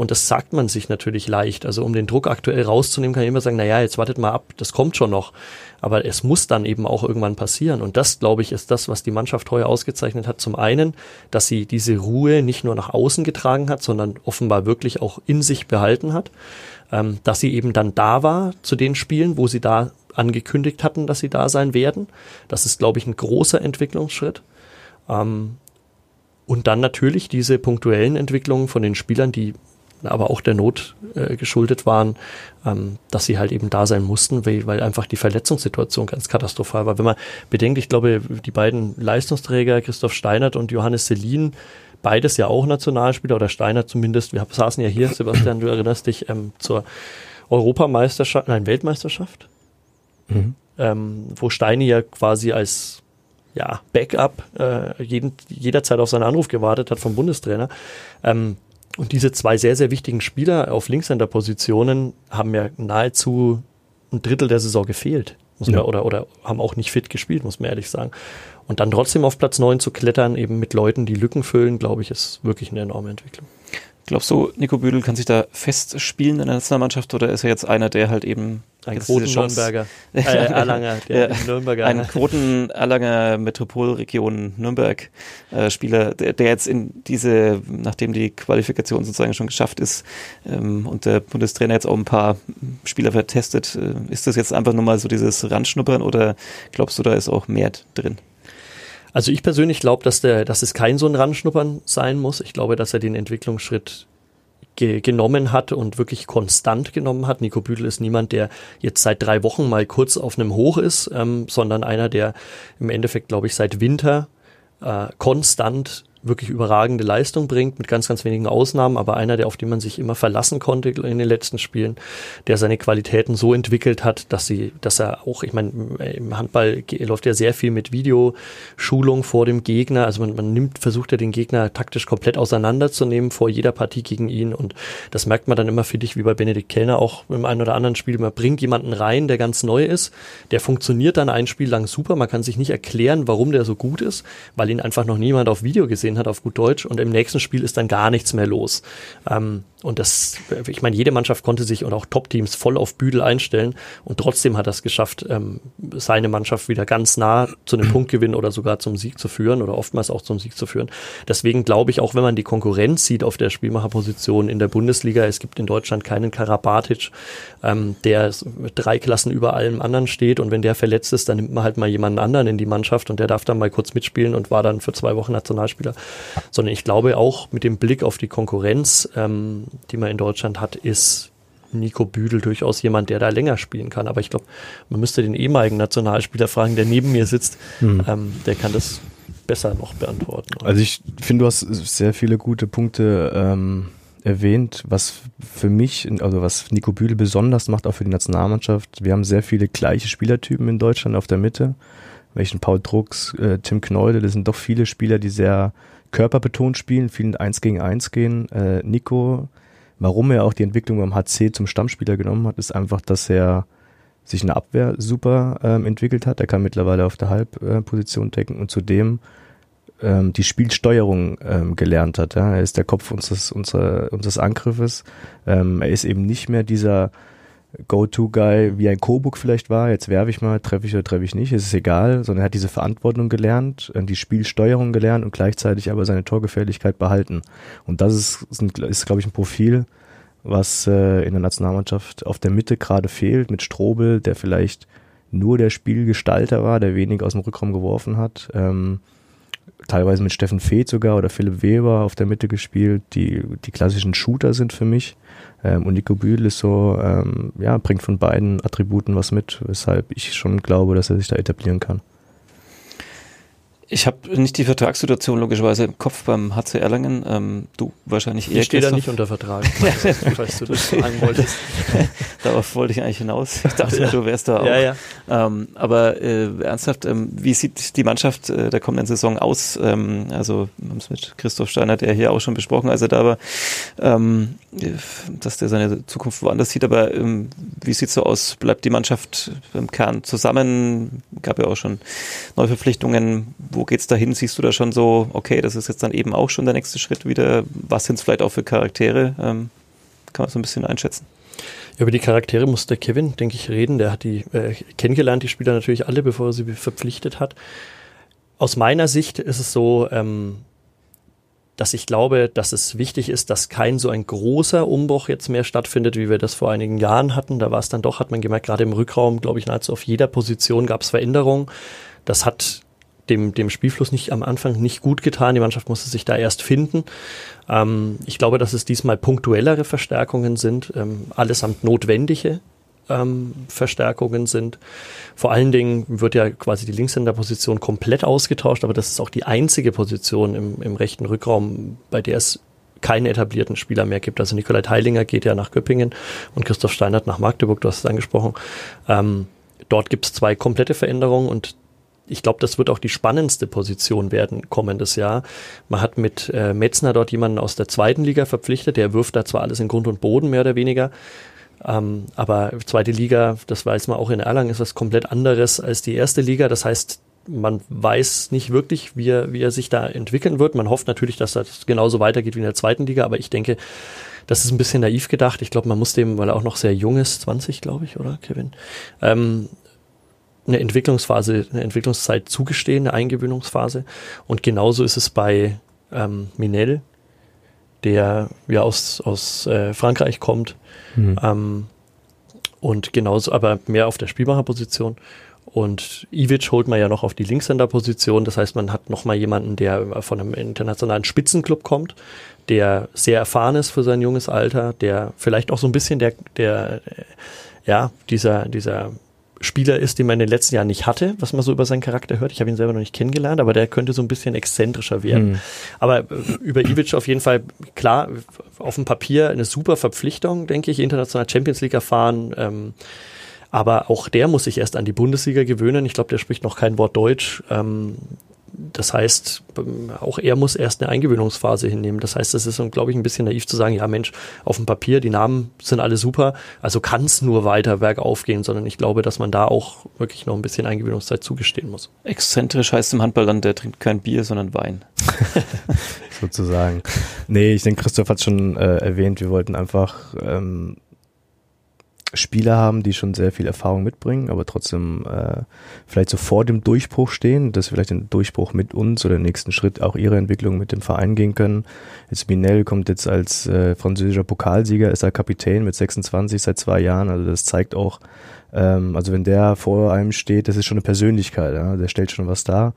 und das sagt man sich natürlich leicht. Also um den Druck aktuell rauszunehmen, kann ich immer sagen, naja, jetzt wartet mal ab, das kommt schon noch. Aber es muss dann eben auch irgendwann passieren. Und das, glaube ich, ist das, was die Mannschaft heuer ausgezeichnet hat. Zum einen, dass sie diese Ruhe nicht nur nach außen getragen hat, sondern offenbar wirklich auch in sich behalten hat. Ähm, dass sie eben dann da war zu den Spielen, wo sie da angekündigt hatten, dass sie da sein werden. Das ist, glaube ich, ein großer Entwicklungsschritt. Ähm, und dann natürlich diese punktuellen Entwicklungen von den Spielern, die aber auch der Not äh, geschuldet waren, ähm, dass sie halt eben da sein mussten, weil, weil einfach die Verletzungssituation ganz katastrophal war. Wenn man bedenkt, ich glaube, die beiden Leistungsträger, Christoph Steinert und Johannes Selin, beides ja auch Nationalspieler oder Steinert zumindest, wir saßen ja hier, Sebastian, du erinnerst dich, ähm, zur Europameisterschaft, nein, Weltmeisterschaft, mhm. ähm, wo Steini ja quasi als ja, Backup äh, jeden, jederzeit auf seinen Anruf gewartet hat vom Bundestrainer. Ähm, und diese zwei sehr, sehr wichtigen Spieler auf Linkshänder-Positionen haben ja nahezu ein Drittel der Saison gefehlt. Ja. Man, oder, oder haben auch nicht fit gespielt, muss man ehrlich sagen. Und dann trotzdem auf Platz 9 zu klettern, eben mit Leuten, die Lücken füllen, glaube ich, ist wirklich eine enorme Entwicklung. Glaubst du, Nico Büdel kann sich da festspielen in der Nationalmannschaft oder ist er jetzt einer, der halt eben ein Quoten-Nürnberger, [laughs] äh, Erlanger, der ja, Nürnberger. Ein Quoten-Erlanger Metropolregion Nürnberg-Spieler, äh, der, der, jetzt in diese, nachdem die Qualifikation sozusagen schon geschafft ist ähm, und der Bundestrainer jetzt auch ein paar Spieler vertestet, äh, ist das jetzt einfach nur mal so dieses Randschnuppern oder glaubst du, da ist auch mehr drin? Also ich persönlich glaube, dass der, dass es kein so ein Ranschnuppern sein muss. Ich glaube, dass er den Entwicklungsschritt ge genommen hat und wirklich konstant genommen hat. Nico Büdel ist niemand, der jetzt seit drei Wochen mal kurz auf einem Hoch ist, ähm, sondern einer, der im Endeffekt, glaube ich, seit Winter äh, konstant wirklich überragende Leistung bringt, mit ganz, ganz wenigen Ausnahmen, aber einer, der auf den man sich immer verlassen konnte in den letzten Spielen, der seine Qualitäten so entwickelt hat, dass sie, dass er auch, ich meine, im Handball läuft ja sehr viel mit Videoschulung vor dem Gegner. Also man, man nimmt, versucht ja den Gegner taktisch komplett auseinanderzunehmen vor jeder Partie gegen ihn. Und das merkt man dann immer, finde ich, wie bei Benedikt Kellner auch im einen oder anderen Spiel. Man bringt jemanden rein, der ganz neu ist, der funktioniert dann ein Spiel lang super. Man kann sich nicht erklären, warum der so gut ist, weil ihn einfach noch niemand auf Video gesehen gesehen hat auf gut Deutsch und im nächsten Spiel ist dann gar nichts mehr los. Ähm, und das, ich meine, jede Mannschaft konnte sich und auch Top-Teams voll auf Büdel einstellen und trotzdem hat er es geschafft, ähm, seine Mannschaft wieder ganz nah zu einem Punktgewinn oder sogar zum Sieg zu führen oder oftmals auch zum Sieg zu führen. Deswegen glaube ich, auch wenn man die Konkurrenz sieht auf der Spielmacherposition in der Bundesliga, es gibt in Deutschland keinen Karabatic, ähm, der drei Klassen über allem anderen steht und wenn der verletzt ist, dann nimmt man halt mal jemanden anderen in die Mannschaft und der darf dann mal kurz mitspielen und war dann für zwei Wochen Nationalspieler. Sondern ich glaube auch mit dem Blick auf die Konkurrenz, ähm, die man in Deutschland hat, ist Nico Büdel durchaus jemand, der da länger spielen kann. Aber ich glaube, man müsste den ehemaligen Nationalspieler fragen, der neben mir sitzt. Hm. Ähm, der kann das besser noch beantworten. Also ich finde, du hast sehr viele gute Punkte ähm, erwähnt, was für mich, also was Nico Büdel besonders macht, auch für die Nationalmannschaft. Wir haben sehr viele gleiche Spielertypen in Deutschland auf der Mitte. Welchen Paul Drucks, äh, Tim Kneude, das sind doch viele Spieler, die sehr körperbetont spielen, vielen Eins gegen Eins gehen. Äh, Nico Warum er auch die Entwicklung beim HC zum Stammspieler genommen hat, ist einfach, dass er sich in der Abwehr super ähm, entwickelt hat. Er kann mittlerweile auf der Halbposition decken und zudem ähm, die Spielsteuerung ähm, gelernt hat. Ja. Er ist der Kopf unseres, unserer, unseres Angriffes. Ähm, er ist eben nicht mehr dieser Go-To-Guy, wie ein Coburg vielleicht war, jetzt werfe ich mal, treffe ich oder treffe ich nicht, es ist egal, sondern er hat diese Verantwortung gelernt, äh, die Spielsteuerung gelernt und gleichzeitig aber seine Torgefährlichkeit behalten. Und das ist, ist, ist glaube ich, ein Profil, was äh, in der Nationalmannschaft auf der Mitte gerade fehlt, mit Strobel, der vielleicht nur der Spielgestalter war, der wenig aus dem Rückraum geworfen hat. Ähm, teilweise mit Steffen Feeth sogar oder Philipp Weber auf der Mitte gespielt, die die klassischen Shooter sind für mich. Ähm, und Nico Bühl ist so, ähm, ja, bringt von beiden Attributen was mit, weshalb ich schon glaube, dass er sich da etablieren kann. Ich habe nicht die Vertragssituation logischerweise im Kopf beim HC Erlangen. Ähm, du wahrscheinlich eher. Ich stehe da nicht unter Vertrag, falls du das sagen [laughs] wolltest. Darauf wollte ich eigentlich hinaus. Ich dachte, ja. du wärst da auch. Ja, ja. Ähm, aber äh, ernsthaft, ähm, wie sieht die Mannschaft äh, der kommenden Saison aus? Ähm, also wir haben es mit Christoph Steiner, der hier auch schon besprochen, als er da war, ähm, dass der seine Zukunft woanders sieht. Aber ähm, wie sieht's so aus? Bleibt die Mannschaft im Kern zusammen? Gab ja auch schon Neuverpflichtungen. Wo geht's dahin? Siehst du da schon so, okay, das ist jetzt dann eben auch schon der nächste Schritt wieder? Was sind es vielleicht auch für Charaktere? Ähm, kann man so ein bisschen einschätzen. Über die Charaktere muss der Kevin, denke ich, reden. Der hat die äh, kennengelernt, die Spieler natürlich alle, bevor er sie verpflichtet hat. Aus meiner Sicht ist es so, ähm, dass ich glaube, dass es wichtig ist, dass kein so ein großer Umbruch jetzt mehr stattfindet, wie wir das vor einigen Jahren hatten. Da war es dann doch, hat man gemerkt, gerade im Rückraum, glaube ich, nahezu auf jeder Position gab es Veränderungen. Das hat dem, dem Spielfluss nicht am Anfang nicht gut getan. Die Mannschaft musste sich da erst finden. Ähm, ich glaube, dass es diesmal punktuellere Verstärkungen sind, ähm, allesamt notwendige ähm, Verstärkungen sind. Vor allen Dingen wird ja quasi die Linkshänderposition komplett ausgetauscht, aber das ist auch die einzige Position im, im rechten Rückraum, bei der es keine etablierten Spieler mehr gibt. Also Nikolai Teilinger geht ja nach Göppingen und Christoph Steinert nach Magdeburg, du hast es angesprochen. Ähm, dort gibt es zwei komplette Veränderungen und ich glaube, das wird auch die spannendste Position werden kommendes Jahr. Man hat mit äh, Metzner dort jemanden aus der zweiten Liga verpflichtet, der wirft da zwar alles in Grund und Boden mehr oder weniger, ähm, aber zweite Liga, das weiß man auch in Erlangen, ist was komplett anderes als die erste Liga. Das heißt, man weiß nicht wirklich, wie er, wie er sich da entwickeln wird. Man hofft natürlich, dass das genauso weitergeht wie in der zweiten Liga, aber ich denke, das ist ein bisschen naiv gedacht. Ich glaube, man muss dem, weil er auch noch sehr jung ist, 20, glaube ich, oder Kevin, ähm, eine Entwicklungsphase, eine Entwicklungszeit zugestehen, eine Eingewöhnungsphase. Und genauso ist es bei ähm, Minel, der ja aus, aus äh, Frankreich kommt. Mhm. Ähm, und genauso, aber mehr auf der Spielmacherposition. Und Ivic holt man ja noch auf die Linkshänder-Position. Das heißt, man hat noch mal jemanden, der von einem internationalen Spitzenclub kommt, der sehr erfahren ist für sein junges Alter, der vielleicht auch so ein bisschen der, der, ja, dieser, dieser Spieler ist, den man in den letzten Jahren nicht hatte, was man so über seinen Charakter hört. Ich habe ihn selber noch nicht kennengelernt, aber der könnte so ein bisschen exzentrischer werden. Mhm. Aber äh, über Ivic auf jeden Fall, klar, auf dem Papier eine super Verpflichtung, denke ich, international Champions League erfahren. Ähm, aber auch der muss sich erst an die Bundesliga gewöhnen. Ich glaube, der spricht noch kein Wort Deutsch. Ähm, das heißt, auch er muss erst eine Eingewöhnungsphase hinnehmen. Das heißt, es ist, glaube ich, ein bisschen naiv zu sagen, ja Mensch, auf dem Papier, die Namen sind alle super, also kann es nur weiter bergauf gehen, sondern ich glaube, dass man da auch wirklich noch ein bisschen Eingewöhnungszeit zugestehen muss. Exzentrisch heißt im Handball dann, der trinkt kein Bier, sondern Wein. [laughs] Sozusagen. Nee, ich denke, Christoph hat es schon äh, erwähnt, wir wollten einfach ähm, Spieler haben, die schon sehr viel Erfahrung mitbringen, aber trotzdem äh, vielleicht so vor dem Durchbruch stehen, dass vielleicht den Durchbruch mit uns oder den nächsten Schritt auch ihre Entwicklung mit dem Verein gehen können. Jetzt Minel kommt jetzt als äh, französischer Pokalsieger, ist er Kapitän mit 26 seit zwei Jahren, also das zeigt auch, ähm, also wenn der vor einem steht, das ist schon eine Persönlichkeit, ja? der stellt schon was dar.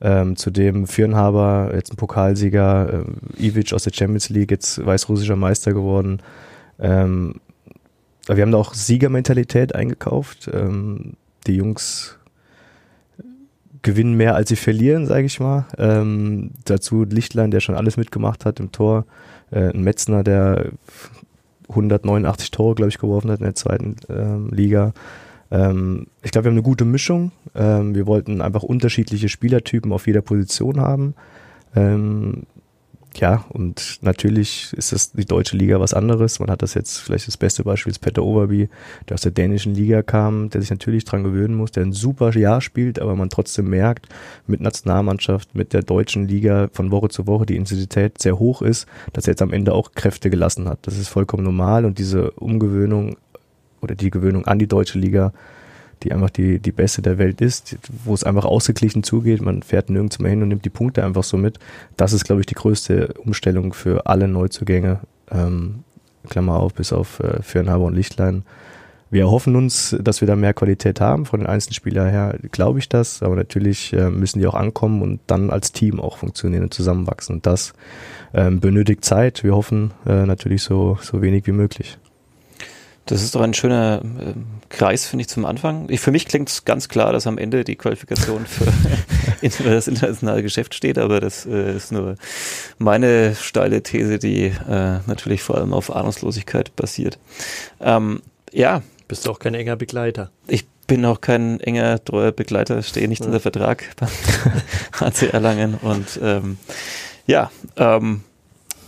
Ähm, zudem Fürnhaber, jetzt ein Pokalsieger, äh, Ivic aus der Champions League, jetzt weißrussischer Meister geworden. Ähm, wir haben da auch Siegermentalität eingekauft. Ähm, die Jungs gewinnen mehr, als sie verlieren, sage ich mal. Ähm, dazu Lichtlein, der schon alles mitgemacht hat im Tor. Äh, ein Metzner, der 189 Tore, glaube ich, geworfen hat in der zweiten ähm, Liga. Ähm, ich glaube, wir haben eine gute Mischung. Ähm, wir wollten einfach unterschiedliche Spielertypen auf jeder Position haben. Ja, und natürlich ist das die deutsche Liga was anderes. Man hat das jetzt, vielleicht das beste Beispiel ist Peter Overby, der aus der dänischen Liga kam, der sich natürlich dran gewöhnen muss, der ein super Jahr spielt, aber man trotzdem merkt, mit Nationalmannschaft, mit der deutschen Liga von Woche zu Woche die Intensität sehr hoch ist, dass er jetzt am Ende auch Kräfte gelassen hat. Das ist vollkommen normal und diese Umgewöhnung oder die Gewöhnung an die deutsche Liga die einfach die, die beste der Welt ist, wo es einfach ausgeglichen zugeht. Man fährt nirgends mehr hin und nimmt die Punkte einfach so mit. Das ist, glaube ich, die größte Umstellung für alle Neuzugänge. Ähm, Klammer auf, bis auf äh, Fernhaber und Lichtlein. Wir erhoffen uns, dass wir da mehr Qualität haben. Von den einzelnen Spielern her glaube ich das, aber natürlich äh, müssen die auch ankommen und dann als Team auch funktionieren und zusammenwachsen. Und das ähm, benötigt Zeit. Wir hoffen äh, natürlich so, so wenig wie möglich. Das ist doch ein schöner äh, Kreis, finde ich, zum Anfang. Ich, für mich klingt es ganz klar, dass am Ende die Qualifikation für [laughs] das internationale Geschäft steht, aber das äh, ist nur meine steile These, die äh, natürlich vor allem auf Ahnungslosigkeit basiert. Ähm, ja. Bist du auch kein enger Begleiter? Ich bin auch kein enger, treuer Begleiter, stehe nicht ja. unter Vertrag [laughs] beim HC Erlangen und ähm, ja, ähm,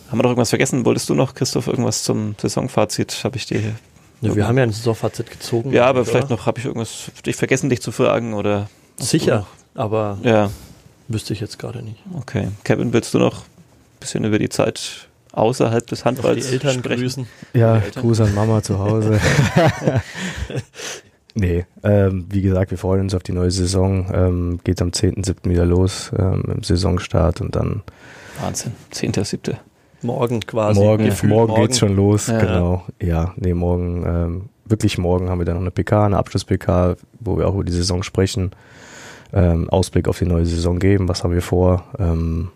haben wir noch irgendwas vergessen? Wolltest du noch, Christoph, irgendwas zum Saisonfazit? Habe ich dir ja, wir haben ja ein Saisonfazit gezogen. Ja, aber oder? vielleicht noch, habe ich irgendwas, ich vergessen, dich zu fragen oder? Sicher, aber ja. wüsste ich jetzt gerade nicht. Okay. Kevin, willst du noch ein bisschen über die Zeit außerhalb des Handballs die Eltern sprechen? grüßen? Ja, Eltern. Gruß an Mama zu Hause. [laughs] nee, ähm, wie gesagt, wir freuen uns auf die neue Saison. Ähm, geht am 10.7. wieder los ähm, im Saisonstart und dann Wahnsinn, 10.7. Morgen quasi. Morgen, morgen, morgen geht's schon los, ja. genau. Ja, nee, morgen, ähm, wirklich morgen haben wir dann noch eine PK, eine Abschluss-PK, wo wir auch über die Saison sprechen, ähm, Ausblick auf die neue Saison geben, was haben wir vor. Ähm,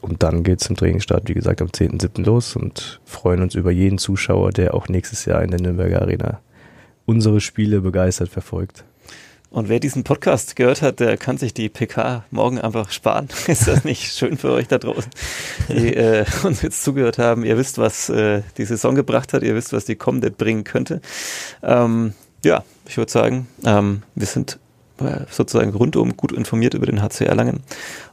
und dann geht's zum Trainingsstart, wie gesagt, am 10.7. los und freuen uns über jeden Zuschauer, der auch nächstes Jahr in der Nürnberger Arena unsere Spiele begeistert verfolgt. Und wer diesen Podcast gehört hat, der kann sich die PK morgen einfach sparen. [laughs] Ist das nicht schön für euch da draußen, die [laughs] äh, uns jetzt zugehört haben? Ihr wisst, was äh, die Saison gebracht hat, ihr wisst, was die kommende bringen könnte. Ähm, ja, ich würde sagen, ähm, wir sind äh, sozusagen rundum gut informiert über den HC Erlangen.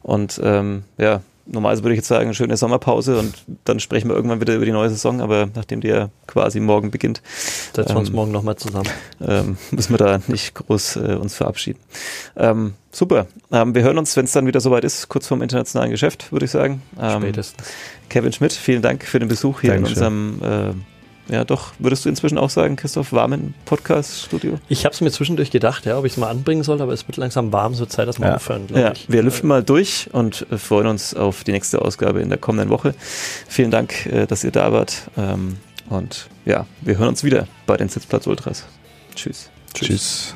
Und ähm, ja, normalerweise würde ich jetzt sagen, schöne Sommerpause und dann sprechen wir irgendwann wieder über die neue Saison, aber nachdem die ja quasi morgen beginnt. Setzen wir uns ähm, morgen nochmal zusammen. Ähm, müssen wir da nicht groß äh, uns verabschieden. Ähm, super. Ähm, wir hören uns, wenn es dann wieder soweit ist, kurz vorm internationalen Geschäft, würde ich sagen. Ähm, Spätestens. Kevin Schmidt, vielen Dank für den Besuch hier Dankeschön. in unserem äh, ja, doch, würdest du inzwischen auch sagen, Christoph, warmen Podcast-Studio? Ich habe es mir zwischendurch gedacht, ja, ob ich es mal anbringen soll, aber es wird langsam warm, so Zeit, dass wir ja. aufhören, ja, ich. Wir lüften mal durch und freuen uns auf die nächste Ausgabe in der kommenden Woche. Vielen Dank, äh, dass ihr da wart. Ähm, und ja, wir hören uns wieder bei den Sitzplatz Ultras. Tschüss. Tschüss. Tschüss.